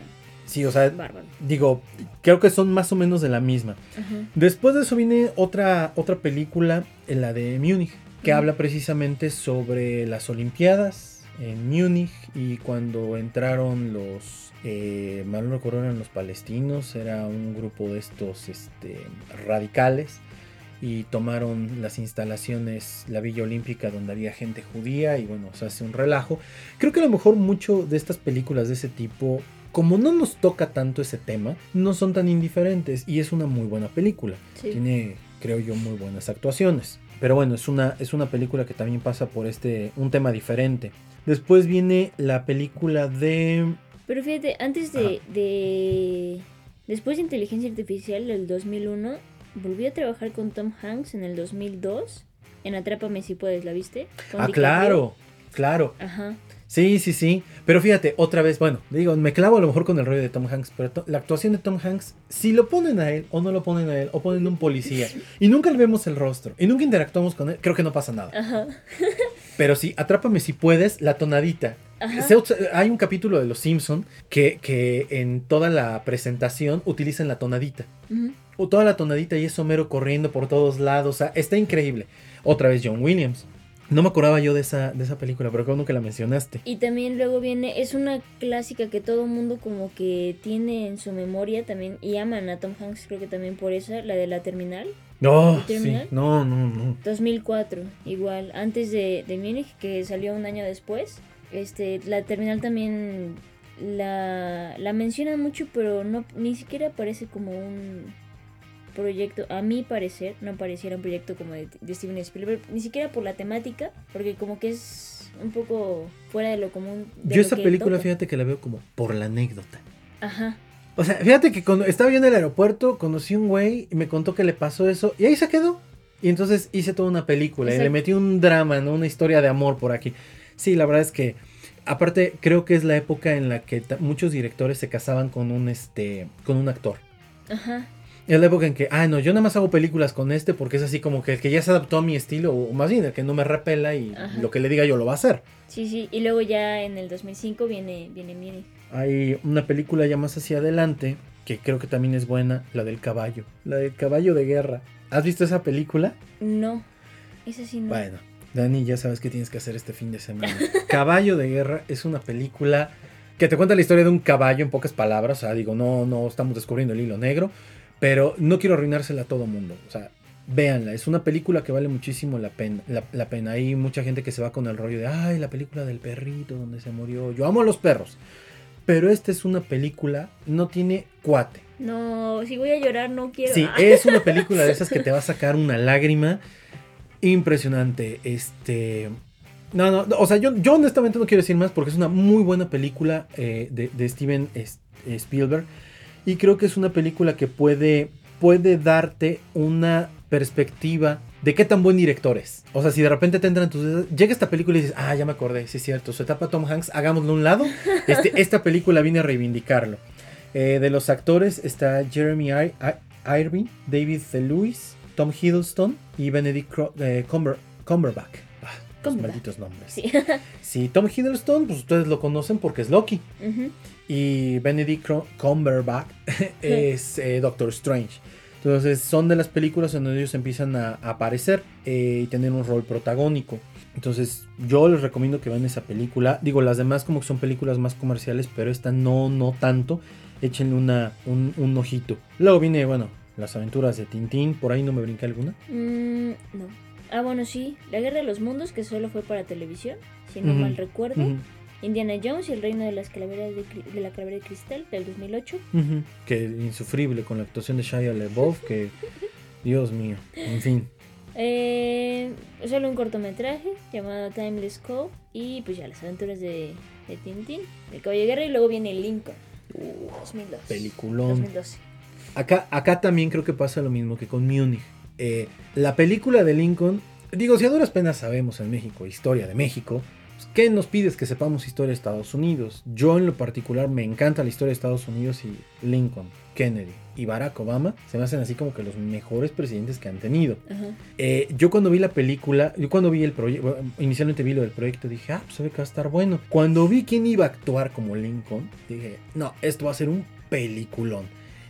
Sí, o sea, bárbaro. digo, creo que son más o menos de la misma. Ajá. Después de eso viene otra, otra película, eh, la de Múnich, que habla precisamente sobre las Olimpiadas en Múnich y cuando entraron los, eh, mal no recuerdo, eran los palestinos, era un grupo de estos este, radicales y tomaron las instalaciones, la Villa Olímpica donde había gente judía y bueno, se hace un relajo. Creo que a lo mejor mucho de estas películas de ese tipo, como no nos toca tanto ese tema, no son tan indiferentes y es una muy buena película. Sí. Tiene, creo yo, muy buenas actuaciones. Pero bueno, es una, es una película que también pasa por este, un tema diferente. Después viene la película de... Pero fíjate, antes de, de... Después de Inteligencia Artificial, del 2001, volví a trabajar con Tom Hanks en el 2002. En Atrápame si puedes, ¿la viste? Con Ah, DiCaprio. claro, claro. Ajá. Sí, sí, sí. Pero fíjate, otra vez, bueno, digo, me clavo a lo mejor con el rollo de Tom Hanks, pero la actuación de Tom Hanks, si lo ponen a él o no lo ponen a él, o ponen un policía, y nunca le vemos el rostro, y nunca interactuamos con él, creo que no pasa nada. Ajá. <laughs> Pero sí, atrápame si puedes, la tonadita. Ajá. Hay un capítulo de Los Simpson que, que en toda la presentación utilizan la tonadita. O toda la tonadita y es Homero corriendo por todos lados. O sea, está increíble. Otra vez John Williams. No me acordaba yo de esa, de esa película, pero creo que la mencionaste. Y también luego viene, es una clásica que todo mundo como que tiene en su memoria también, y aman a Tom Hanks, creo que también por esa, la de la terminal, No, ¿Y sí. Terminal? No, no, no. 2004, igual, antes de, de Múnich, que salió un año después. Este, la terminal también la, la mencionan mucho, pero no ni siquiera parece como un proyecto, a mi parecer, no pareciera un proyecto como de, de Steven Spielberg, ni siquiera por la temática, porque como que es un poco fuera de lo común. de Yo lo esa que película, toca. fíjate que la veo como por la anécdota. Ajá. O sea, fíjate que cuando estaba yo en el aeropuerto, conocí un güey y me contó que le pasó eso y ahí se quedó. Y entonces hice toda una película y le metí un drama, ¿no? Una historia de amor por aquí. Sí, la verdad es que, aparte, creo que es la época en la que muchos directores se casaban con un, este, con un actor. Ajá. Es la época en que, ah, no, yo nada más hago películas con este porque es así como que el que ya se adaptó a mi estilo, o más bien el que no me repela y Ajá. lo que le diga yo lo va a hacer. Sí, sí. Y luego ya en el 2005 viene, viene Múnich. Hay una película ya más hacia adelante que creo que también es buena, la del caballo. La del caballo de guerra. ¿Has visto esa película? No. Esa sí no. Bueno, Dani, ya sabes qué tienes que hacer este fin de semana. <laughs> Caballo de guerra es una película que te cuenta la historia de un caballo en pocas palabras. O sea, digo, no, no estamos descubriendo el hilo negro, pero no quiero arruinársela a todo mundo. O sea, véanla. Es una película que vale muchísimo la pena. La, la pena. Hay mucha gente que se va con el rollo de, ay, la película del perrito donde se murió. Yo amo a los perros. Pero esta es una película, no tiene cuate. No, si voy a llorar no quiero. Sí, Ah. es una película de esas que te va a <laughs> sacar una lágrima impresionante. Este. No, no, no, o sea, yo, yo honestamente no quiero decir más porque es una muy buena película eh, de, de Steven Spielberg. Y creo que es una película que puede, puede darte una perspectiva de qué tan buen director es. O sea, si de repente te entran tus llega esta película y dices, ah, ya me acordé, sí es cierto, su etapa Tom Hanks, hagámoslo a un lado. <laughs> Este, esta película viene a reivindicarlo. Eh, de los actores está Jeremy I- I- Irving, David Lewis, Tom Hiddleston y Benedict Cro- eh, Cumber- Cumberbatch. Ah, los Cumberbatch. malditos nombres. Sí. Sí, Tom Hiddleston, pues ustedes lo conocen porque es Loki. Ujú. Y Benedict Cumberbatch <laughs> es eh, Doctor Strange. Entonces son de las películas en donde ellos empiezan a, a aparecer eh, y tener un rol protagónico. Entonces yo les recomiendo que vean esa película. Digo, las demás como que son películas más comerciales, pero esta no, no tanto. Échenle una, un, un ojito. Luego viene, bueno, las aventuras de Tintín. Por ahí no me brinca alguna. Mm, no. Ah, bueno, sí. La Guerra de los Mundos, que solo fue para televisión, si no mal recuerdo. Ujú, Indiana Jones y el Reino de, las calaveras de, la Calavera de Cristal, del 2008. ujú. Que insufrible con la actuación de Shia LaBeouf. Que, <laughs> Dios mío. En fin. Eh, solo un cortometraje llamado Timeless Cove. Y pues ya las aventuras de, de Tintín, el Caballo de Guerra. Y luego viene Lincoln. 2002. Peliculón. 2012. Acá, acá también creo que pasa lo mismo que con Múnich. Eh, la película de Lincoln, digo, si a duras penas sabemos en México historia de México, ¿qué nos pides que sepamos historia de Estados Unidos? Yo en lo particular me encanta la historia de Estados Unidos y Lincoln, Kennedy y Barack Obama se me hacen así como que los mejores presidentes que han tenido. Eh, yo cuando vi la película, yo cuando vi el proyecto, inicialmente vi lo del proyecto, dije, ah, pues se ve que va a estar bueno. Cuando vi quién iba a actuar como Lincoln, dije, no, esto va a ser un peliculón.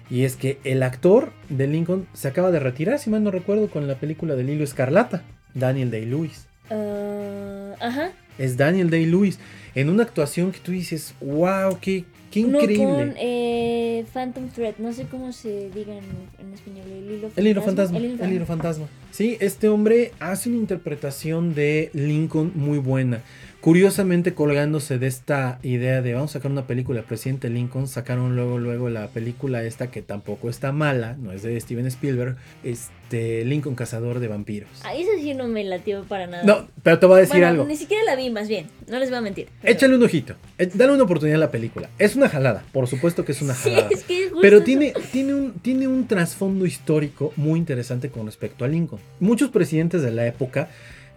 Y es que el actor de Lincoln se acaba de retirar, si mal no recuerdo, con la película del hilo escarlata, Daniel Day-Lewis. Ah, ajá. Es Daniel Day-Lewis en una actuación que tú dices, wow, qué, qué increíble. con eh, Phantom Thread, no sé cómo se diga en, en español, el hilo El hilo fantasma. El hilo El hilo fantasma. Sí, este hombre hace una interpretación de Lincoln muy buena. Curiosamente colgándose de esta idea de vamos a sacar una película de presidente Lincoln, sacaron luego luego la película esta que tampoco está mala, no es de Steven Spielberg, este Lincoln cazador de vampiros. Ah, esa sí no me latió para nada. No, pero te voy a decir Bueno, algo. Ni siquiera la vi, más bien. No les voy a mentir. Échale un ojito. eh, Dale una oportunidad a la película. Es una jalada, por supuesto que es una Sí, jalada. es que es justo Pero eso. tiene, tiene, un, tiene un trasfondo histórico muy interesante con respecto a Lincoln. Muchos presidentes de la época,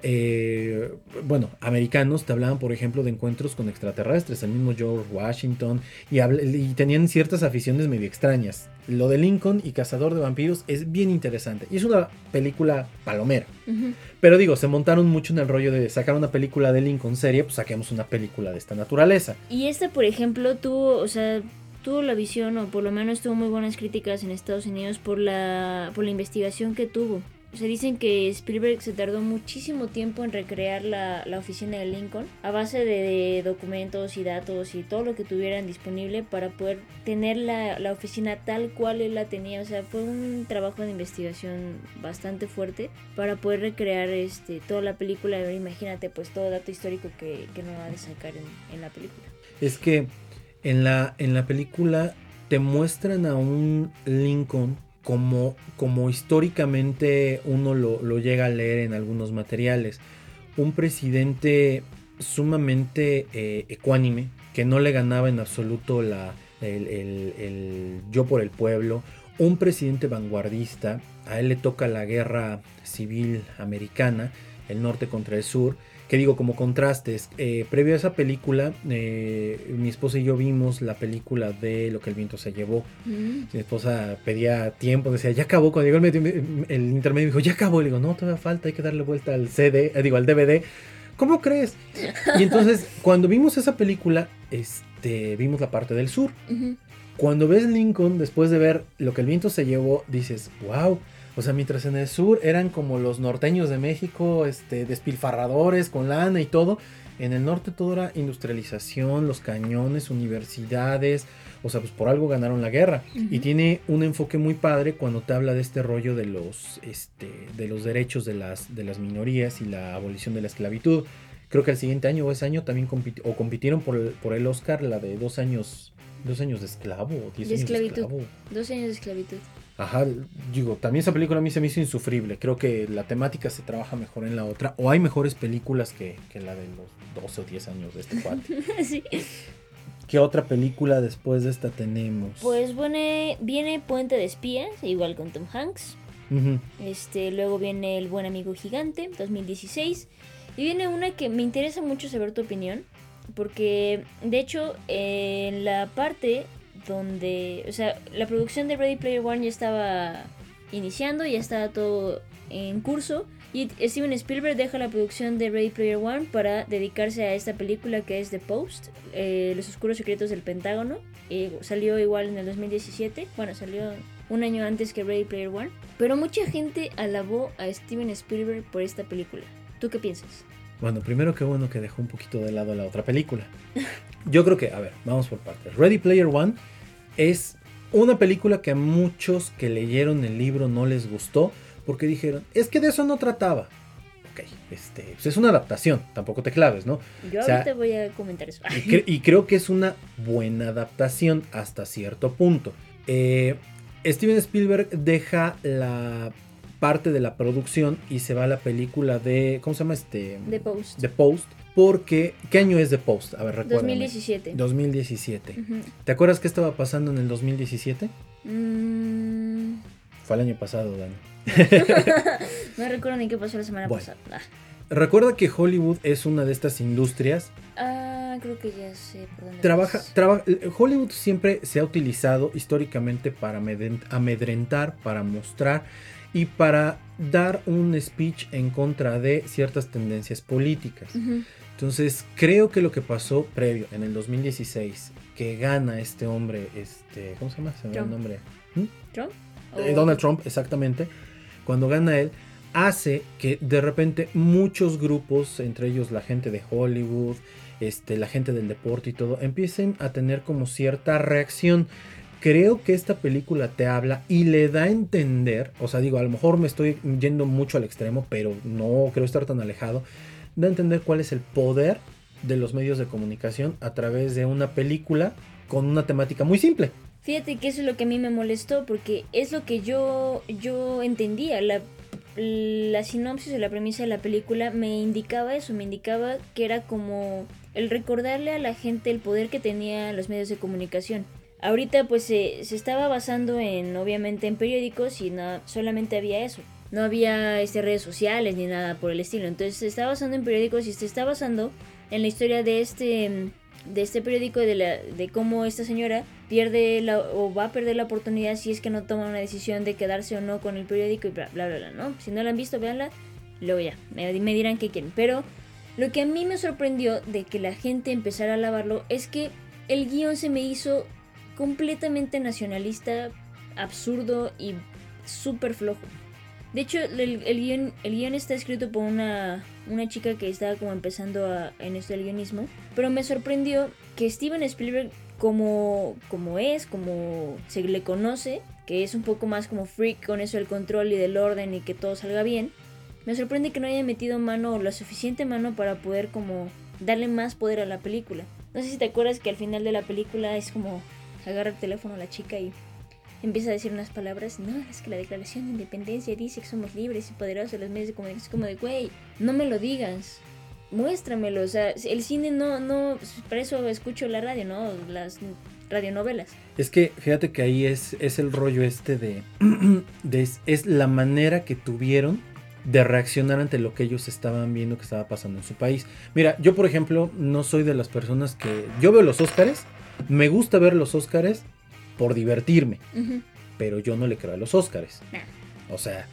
eh, bueno, americanos, te hablaban, por ejemplo, de encuentros con extraterrestres, el mismo George Washington, y, tenían ciertas aficiones medio extrañas. Lo de Lincoln y Cazador de Vampiros es bien interesante. Y es una película palomera. Pero digo, se montaron mucho en el rollo de sacar una película de Lincoln serie, pues saquemos una película de esta naturaleza. Y esta, por ejemplo, tuvo, o sea, tuvo la visión, o por lo menos tuvo muy buenas críticas en Estados Unidos por la, por la investigación que tuvo. Se dicen que Spielberg se tardó muchísimo tiempo en recrear la, la oficina de Lincoln a base de documentos y datos y todo lo que tuvieran disponible para poder tener la, la oficina tal cual él la tenía. O sea, fue un trabajo de investigación bastante fuerte para poder recrear este toda la película. Imagínate pues todo dato histórico que, que no va a sacar en, en la película. Es que en la, en la película te muestran a un Lincoln como, como históricamente uno lo, lo llega a leer en algunos materiales. Un presidente sumamente eh, ecuánime, que no le ganaba en absoluto la, el, el- el yo por el pueblo. Un presidente vanguardista, a él le toca la guerra civil americana, el norte contra el sur, que digo como contrastes, eh, previo a esa película, eh, mi esposa y yo vimos la película de Lo que el viento se llevó. Mi esposa pedía tiempo, decía, ya acabó. Cuando llegó el, medio- el intermedio, dijo, ya acabó. Le digo, no, todavía falta, hay que darle vuelta al CD, eh, digo, al DVD. ¿Cómo crees? <laughs> Y entonces, cuando vimos esa película, este, vimos la parte del sur. Cuando ves Lincoln, después de ver lo que el viento se llevó, dices, wow. O sea, mientras en el sur eran como los norteños de México, este, despilfarradores con lana y todo, en el norte todo era industrialización, los cañones, universidades, o sea, pues por algo ganaron la guerra. Y tiene un enfoque muy padre cuando te habla de este rollo de los, este, de los derechos de las, de las minorías y la abolición de la esclavitud. Creo que el siguiente año o ese año también compiti- o compitieron por el, por el Oscar la de dos años, dos años de esclavo, diez De años esclavitud. de esclavo. Dos años de esclavitud. Ajá, digo, también esa película a mí se me hizo insufrible. Creo que la temática se trabaja mejor en la otra. O hay mejores películas que, que la de los 12 o 10 años de este cuate. <laughs> sí. ¿Qué otra película después de esta tenemos? Pues viene, viene Puente de Espías, igual con Tom Hanks. Este, luego viene El Buen Amigo Gigante, 2016. Y viene una que me interesa mucho saber tu opinión. Porque, de hecho, en la parte donde. O sea, la producción de Ready Player One ya estaba iniciando, ya estaba todo en curso. Y Steven Spielberg deja la producción de Ready Player One para dedicarse a esta película que es The Post, eh, Los Oscuros Secretos del Pentágono. Salió igual en el 2017. Bueno, salió un año antes que Ready Player One, pero mucha gente alabó a Steven Spielberg por esta película. ¿Tú qué piensas? Bueno, primero que bueno que dejó un poquito de lado la otra película. Yo creo que, a ver, vamos por partes. Ready Player One es una película que a muchos que leyeron el libro no les gustó porque dijeron, es que de eso no trataba. Ok, este, pues es una adaptación, tampoco te claves, ¿no? Yo O sea, ahorita voy a comentar eso. Y, cre- y creo que es una buena adaptación hasta cierto punto. Eh, Steven Spielberg deja la parte de la producción y se va a la película de. ¿Cómo se llama este? The Post. The Post. Porque. ¿Qué año es The Post? A ver, recuérdame. 2017. 2017. Ujú. ¿Te acuerdas qué estaba pasando en el 2017? Mm, Fue el año pasado, Dani. <laughs> no recuerdo ni qué pasó la semana Bueno. pasada. Ah. Recuerda que Hollywood es una de estas industrias Ah, creo que ya sé por dónde Trabaja, traba- Hollywood siempre se ha utilizado históricamente para amedren- amedrentar, para mostrar y para dar un speech en contra de ciertas tendencias políticas. Entonces, creo que lo que pasó previo en el 2016, que gana este hombre, este, ¿cómo se llama? Se va el nombre. ¿Mm? ¿Trump? Eh, ¿O- Donald Trump, exactamente. Cuando gana él, hace que de repente muchos grupos, entre ellos la gente de Hollywood, este, la gente del deporte y todo, empiecen a tener como cierta reacción. Creo que esta película te habla y le da a entender, o sea, digo, a lo mejor me estoy yendo mucho al extremo, pero no creo estar tan alejado, da a entender cuál es el poder de los medios de comunicación a través de una película con una temática muy simple. Fíjate que eso es lo que a mí me molestó, porque es lo que yo, yo entendía. La, la sinopsis o la premisa de la película me indicaba eso, me indicaba que era como el recordarle a la gente el poder que tenían los medios de comunicación. Ahorita pues se, se estaba basando en, obviamente, en periódicos y no, solamente había eso. No había este, redes sociales ni nada por el estilo. Entonces se está basando en periódicos y se está basando en la historia de este de este periódico de, la, de cómo esta señora pierde la, o va a perder la oportunidad si es que no toma una decisión de quedarse o no con el periódico y bla bla bla, bla, ¿no? Si no la han visto, véanla, luego ya, me, me dirán qué quieren. Pero lo que a mí me sorprendió de que la gente empezara a alabarlo es que el guion se me hizo completamente nacionalista, absurdo y súper flojo. De hecho, el, el, guion, el guion está escrito por una, una chica que estaba como empezando a, en esto del guionismo. Pero me sorprendió que Steven Spielberg, como, como es, como se le conoce, que es un poco más como freak con eso del control y del orden y que todo salga bien, me sorprende que no haya metido mano la suficiente mano para poder como darle más poder a la película. No sé si te acuerdas que al final de la película es como agarra el teléfono a la chica y empieza a decir unas palabras. No, es que la declaración de independencia dice que somos libres y poderosos los medios de comunicación. Es como de, güey, no me lo digas. Muéstramelo. O sea, el cine no, no, para eso escucho la radio, ¿no? Las radionovelas. Es que fíjate que ahí es, es el rollo este de, <clears throat> es la manera que tuvieron de reaccionar ante lo que ellos estaban viendo que estaba pasando en su país. Mira, yo por ejemplo no soy de las personas que yo veo los Óscares, me gusta ver los Óscares por divertirme, Uh -huh. pero yo no le creo a los Óscares. Nah. O sea,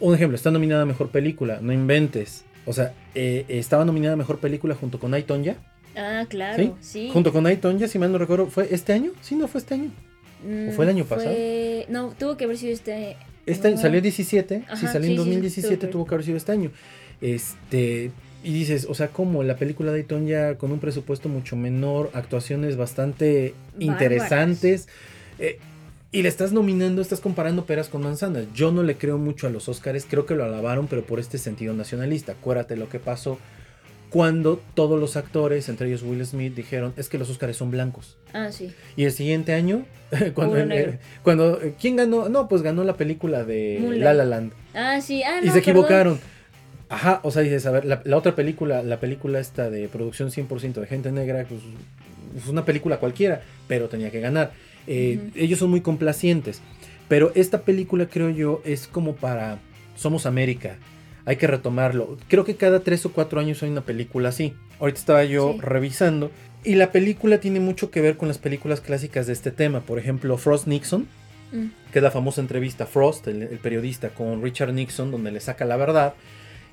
un ejemplo, está nominada a mejor película, no inventes. O sea, eh, estaba nominada a mejor película junto con Aitonja. Ah, claro, ¿Sí? sí. Junto con Aitonja, si mal no recuerdo, ¿fue este año? Sí, no fue este año. Mm, ¿O fue el año fue... pasado? No, tuvo que haber sido este. Este no. salió 17, Ajá, si salió sí, en 2017 sí, tuvo que haber sido este año. Este, y dices, o sea, como la película de Ayton ya con un presupuesto mucho menor, actuaciones bastante Bárbaras. interesantes, eh, y le estás nominando, estás comparando peras con manzanas. Yo no le creo mucho a los Oscars, creo que lo alabaron, pero por este sentido nacionalista. Acuérdate lo que pasó cuando todos los actores, entre ellos Will Smith, dijeron, es que los Oscars son blancos. Ah, sí. Y el siguiente año, <laughs> cuando, eh, cuando ¿quién ganó? No, pues ganó la película de Moonlight. La La Land. Ah, sí. Ah, y no, se equivocaron. Ajá, o sea, dices, a ver, la, la, otra película, la película esta de producción 100% de gente negra, pues es una película cualquiera, pero tenía que ganar. Eh, uh -huh. Ellos son muy complacientes. Pero esta película, creo yo, es como para Somos América. Hay que retomarlo. Creo que cada tres o cuatro años hay una película así. Ahorita estaba yo Sí. revisando. Y la película tiene mucho que ver con las películas clásicas de este tema. Por ejemplo, Frost Nixon, Mm. que es la famosa entrevista Frost, el, el periodista, con Richard Nixon, donde le saca la verdad.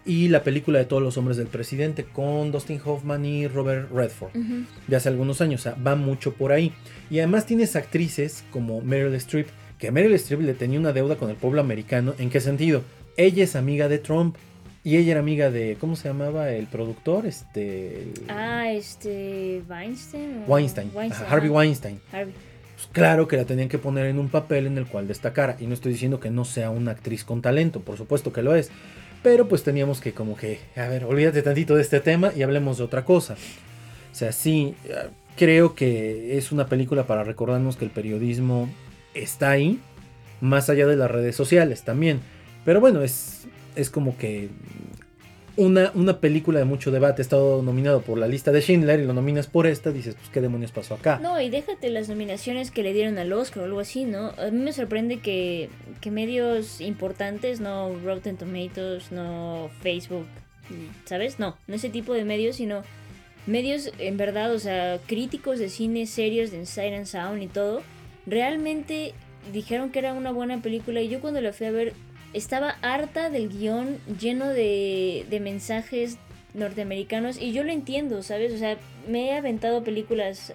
Y la película de todos los hombres del presidente con Dustin Hoffman y Robert Redford Uh -huh. de hace algunos años. O sea, va mucho por ahí. Y además tienes actrices como Meryl Streep que Meryl Streep le tenía una deuda con el pueblo americano. ¿En qué sentido? Ella es amiga de Trump. Y ella era amiga de, ¿cómo se llamaba el productor? Este... Ah, este... Weinstein. Weinstein. Harvey Weinstein. Harvey. Pues claro que la tenían que poner en un papel en el cual destacara. Y no estoy diciendo que no sea una actriz con talento, por supuesto que lo es. Pero pues teníamos que como que, a ver, olvídate tantito de este tema y hablemos de otra cosa. O sea, sí, eh, creo que es una película para recordarnos que el periodismo está ahí, más allá de las redes sociales también. Pero bueno, es, es como que una, una película de mucho debate. Ha estado nominado por la lista de Schindler y lo nominas por esta. Dices, pues, ¿qué demonios pasó acá? No, y déjate las nominaciones que le dieron al Oscar o algo así, ¿no? A mí me sorprende que, que medios importantes, no Rotten Tomatoes, no Facebook, ¿sabes? No, no ese tipo de medios, sino medios en verdad, o sea, críticos de cine, serios de Inside and Sound y todo, realmente dijeron que era una buena película y yo cuando la fui a ver estaba harta del guion lleno de, de mensajes norteamericanos y yo lo entiendo, ¿sabes? O sea, me he aventado películas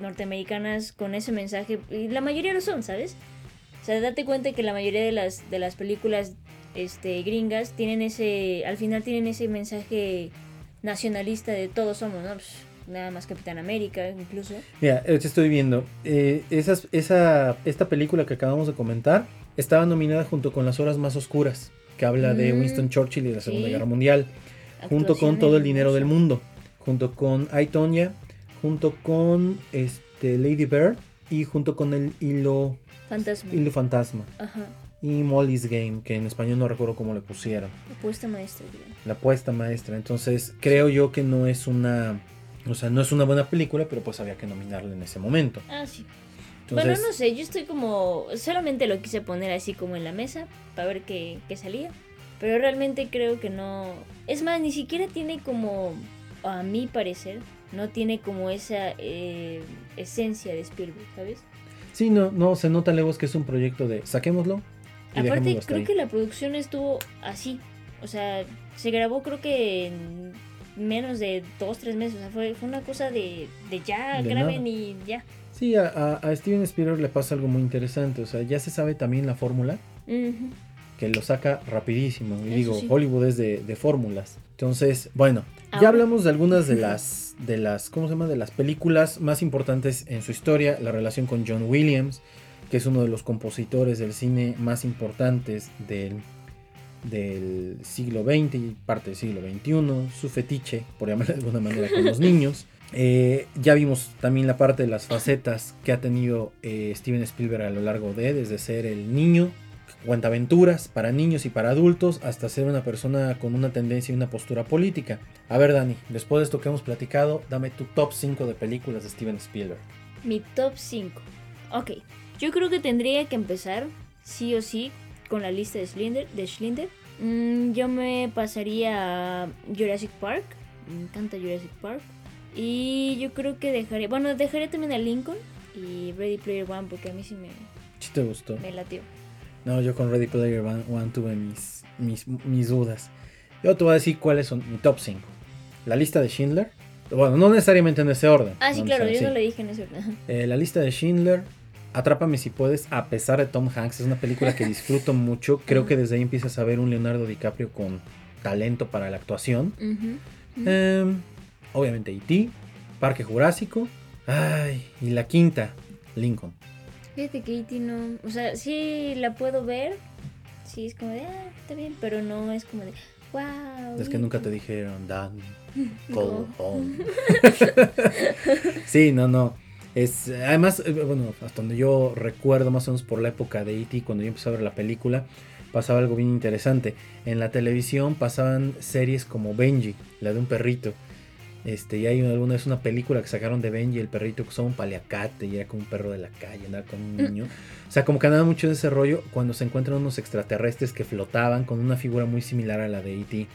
norteamericanas con ese mensaje y la mayoría lo son, ¿sabes? O sea, date cuenta que la mayoría de las, de las películas este, gringas tienen ese, al final tienen ese mensaje nacionalista de todos somos, ¿no? Pues, nada más Capitán América, incluso. Mira, te estoy viendo. Eh, esa, esta película que acabamos de comentar estaba nominada junto con Las Horas Más Oscuras, que habla de Mm, Winston Churchill y la Segunda sí. Guerra Mundial, junto con Todo el Dinero del. Mundo, junto con I, Tonya, junto con este, Lady Bird y junto con el Hilo, Fantasma. Hilo Fantasma Ajá. y Molly's Game, que en español no recuerdo cómo le pusieron. Apuesta maestra. La apuesta maestra. Entonces, creo yo que no es una. O sea, no es una buena película, pero pues había que nominarla en ese momento. Ah, sí. Entonces, Bueno, no sé, yo estoy como. Solamente lo quise poner así como en la mesa para ver qué, qué salía. Pero realmente creo que no. Es más, ni siquiera tiene como. A mi parecer, no tiene como esa eh, esencia de Spielberg, ¿sabes? Sí, no, no, se nota luego que es un proyecto de saquémoslo y Aparte, creo ahí. que la producción estuvo así. O sea, se grabó creo que en menos de dos, tres meses. O sea, fue, fue una cosa de, de ya, De graben nada. y ya. Sí, a, Steven Spielberg le pasa algo muy interesante. O sea, ya se sabe también la fórmula, que lo saca rapidísimo. Y Eso digo, sí. Hollywood es de, de fórmulas. Entonces, bueno, ya hablamos de algunas de las, de las, ¿cómo se llama? De las películas más importantes en su historia. La relación con John Williams, que es uno de los compositores del cine más importantes del, del siglo XX y parte del siglo XXI. Su fetiche, por llamarlo de alguna manera, con los <laughs> niños. Eh, ya vimos también la parte de las facetas que ha tenido eh, Steven Spielberg a lo largo de, desde ser el niño, cuenta aventuras para niños y para adultos, hasta ser una persona con una tendencia y una postura política. A ver, Dani, después de esto que hemos platicado, dame tu top 5 de películas de Steven Spielberg. Mi top 5. Ok, yo creo que tendría que empezar, sí o sí, con la lista de Schlinder. De Schlinder. Mm, yo me pasaría a Jurassic Park. Me encanta Jurassic Park. Y yo creo que dejaré, bueno, dejaré también a Lincoln y Ready Player One porque a mí sí me, Si te gustó. me latió. No, yo con Ready Player One One tuve mis, mis, mis dudas. Yo te voy a decir cuáles son mi top 5. La lista de Schindler. Bueno, no necesariamente en ese orden. Ah, sí, no claro, yo no le dije en ese orden. <laughs> Eh, la lista de Schindler, Atrápame si puedes, a pesar de Tom Hanks, es una película que disfruto <laughs> mucho. Creo que desde ahí empiezas a ver un Leonardo DiCaprio con talento para la actuación. Ujú. Em, obviamente E.T., Parque Jurásico. Ay, y la quinta, Lincoln. Fíjate que E.T. no. O sea, sí la puedo ver. Sí, es como de, ah, está bien, pero no es como de, wow. Es que nunca te dijeron, Dan, Go go home. sí, no, no. Es, además, eh, bueno, hasta donde yo recuerdo más o menos por la época de E.T., cuando yo empecé a ver la película, pasaba algo bien interesante. En la televisión pasaban series como Benji, la de un perrito. Este, y hay alguna vez una película que sacaron de Benji, el perrito que usaba un paliacate y era como un perro de la calle, andaba con un niño. O sea, como que andaba mucho de ese rollo cuando se encuentran unos extraterrestres que flotaban con una figura muy similar a la de E.T.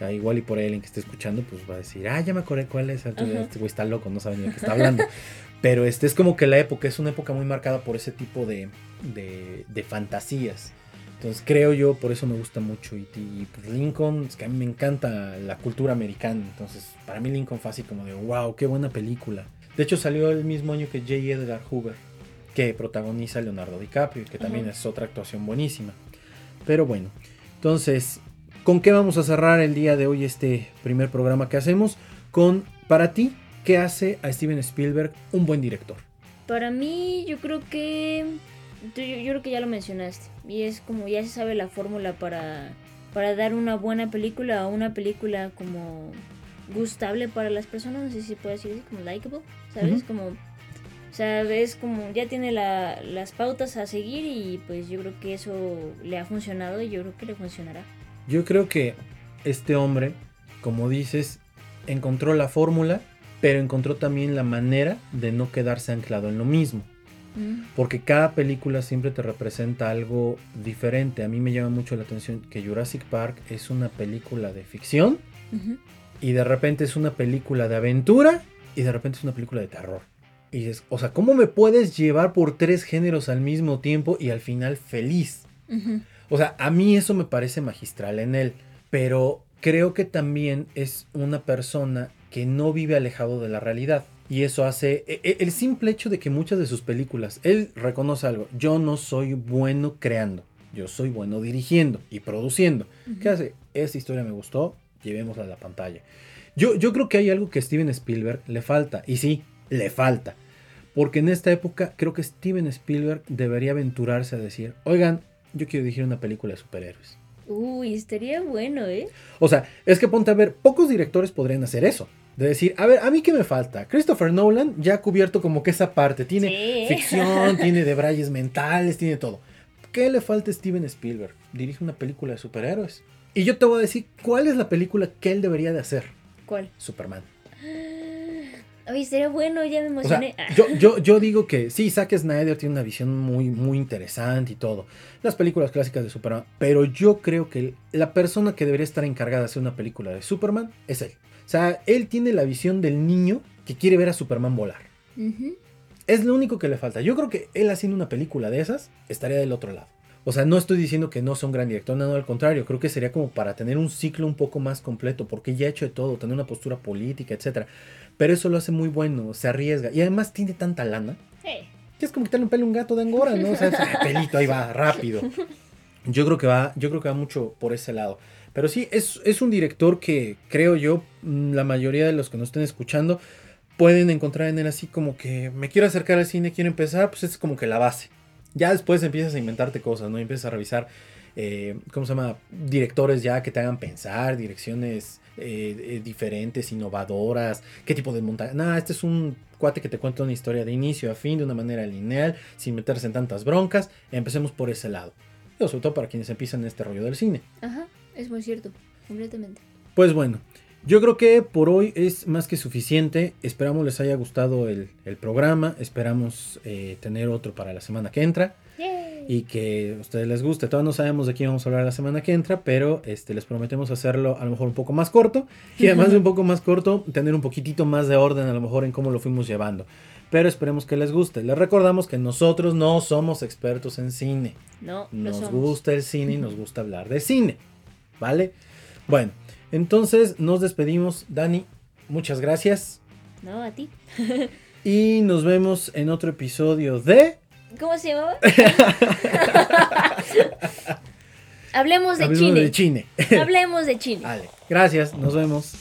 Ah, igual y por ahí alguien que esté escuchando, pues va a decir, ah, ya me acordé cuál es. Entonces. Este güey está loco, no sabe ni de qué está hablando. <laughs> Pero este es como que la época, es una época muy marcada por ese tipo de, de, de fantasías. Entonces creo yo, por eso me gusta mucho E.T. Y pues, Lincoln, es que a mí me encanta la cultura americana. Entonces, para mí Lincoln fue así como de, wow, qué buena película. De hecho, salió el mismo año que J. Edgar Hoover. que protagoniza Leonardo DiCaprio, que también es otra actuación buenísima. Pero bueno, entonces, ¿con qué vamos a cerrar el día de hoy este primer programa que hacemos? Con, para ti, ¿qué hace a Steven Spielberg un buen director? Para mí, yo creo que. Yo, yo creo que ya lo mencionaste. Y es como ya se sabe la fórmula para, para dar una buena película o una película como gustable para las personas. No sé si puedo decir así, como likable. ¿Sabes? Ujú. Como. O sea, es como ya tiene la- las pautas a seguir y pues yo creo que eso le ha funcionado y yo creo que le funcionará. Yo creo que este hombre, como dices, encontró la fórmula, pero encontró también la manera de no quedarse anclado en lo mismo. Mm. Porque cada película siempre te representa algo diferente. A mí me llama mucho la atención que Jurassic Park es una película de ficción y de repente es una película de aventura y de repente es una película de terror. Y dices, o sea, ¿cómo me puedes llevar por tres géneros al mismo tiempo y al final feliz? O sea, a mí eso me parece magistral en él, pero creo que también es una persona que no vive alejado de la realidad. Y eso hace e- e- el simple hecho de que muchas de sus películas, él reconoce algo, yo no soy bueno creando, yo soy bueno dirigiendo y produciendo. ¿Qué hace? Esta historia me gustó, llevémosla a la pantalla. Yo, yo creo que hay algo que a Steven Spielberg le falta, y sí, le falta. Porque en esta época creo que Steven Spielberg debería aventurarse a decir, oigan, yo quiero dirigir una película de superhéroes. Uy, estaría bueno, ¿eh? O sea, es que ponte a ver, pocos directores podrían hacer eso. De decir, a ver, a mí qué me falta. Christopher Nolan ya ha cubierto como que esa parte. Tiene Sí. <laughs> ficción, tiene debrayes mentales, tiene todo. ¿Qué le falta a Steven Spielberg? Dirige una película de superhéroes. Y yo te voy a decir cuál es la película que él debería de hacer. ¿Cuál? Superman. <gasps> Ay, estaría bueno, ya me O sea, emocioné. <laughs> Yo, yo, yo digo que sí, Zack Snyder tiene una visión muy, muy interesante y todo. Las películas clásicas de Superman. Pero yo creo que la persona que debería estar encargada de hacer una película de Superman es él. O sea, él tiene la visión del niño que quiere ver a Superman volar. Es lo único que le falta. Yo creo que él haciendo una película de esas estaría del otro lado. O sea, no estoy diciendo que no sea un gran director, no, no, al contrario, creo que sería como para tener un ciclo un poco más completo, porque ya ha hecho de todo, tener una postura política, etcétera. Pero eso lo hace muy bueno, se arriesga. Y además tiene tanta lana, Sí. que es como quitarle un pelo a un gato de Angora, ¿no? O sea, es, <laughs> pelito, ahí va, rápido. <laughs> Yo creo que va, yo creo que va mucho por ese lado. Pero sí, es, es un director que creo yo, mm, la mayoría de los que nos estén escuchando, pueden encontrar en él así como que me quiero acercar al cine, quiero empezar, pues es como que la base. Ya después empiezas a inventarte cosas, ¿no? Empiezas a revisar, eh, ¿cómo se llama? Directores ya que te hagan pensar, direcciones eh, eh, diferentes, innovadoras, qué tipo de montaje. Nada, este es un cuate que te cuenta una historia de inicio a fin, de una manera lineal, sin meterse en tantas broncas. Empecemos por ese lado. Digo, sobre todo para quienes empiezan este rollo del cine. Ajá, es muy cierto, completamente. Pues bueno, yo creo que por hoy es más que suficiente. Esperamos les haya gustado el, el programa. Esperamos eh, tener otro para la semana que entra. Yay. Y que a ustedes les guste. Todavía no sabemos de quién vamos a hablar la semana que entra. Pero este, les prometemos hacerlo a lo mejor un poco más corto. Y además de un poco más corto, tener un poquitito más de orden a lo mejor en cómo lo fuimos llevando. Pero esperemos que les guste. Les recordamos que nosotros no somos expertos en cine. No, Nos somos. gusta el cine y nos gusta hablar de cine. ¿Vale? Bueno, entonces nos despedimos. Dani, muchas gracias. No, a ti. <laughs> Y nos vemos en otro episodio de... ¿Cómo se llamaba? <laughs> Hablemos de Hablemos Chile. de Chine. Hablemos de Chile. Vale, gracias, nos vemos.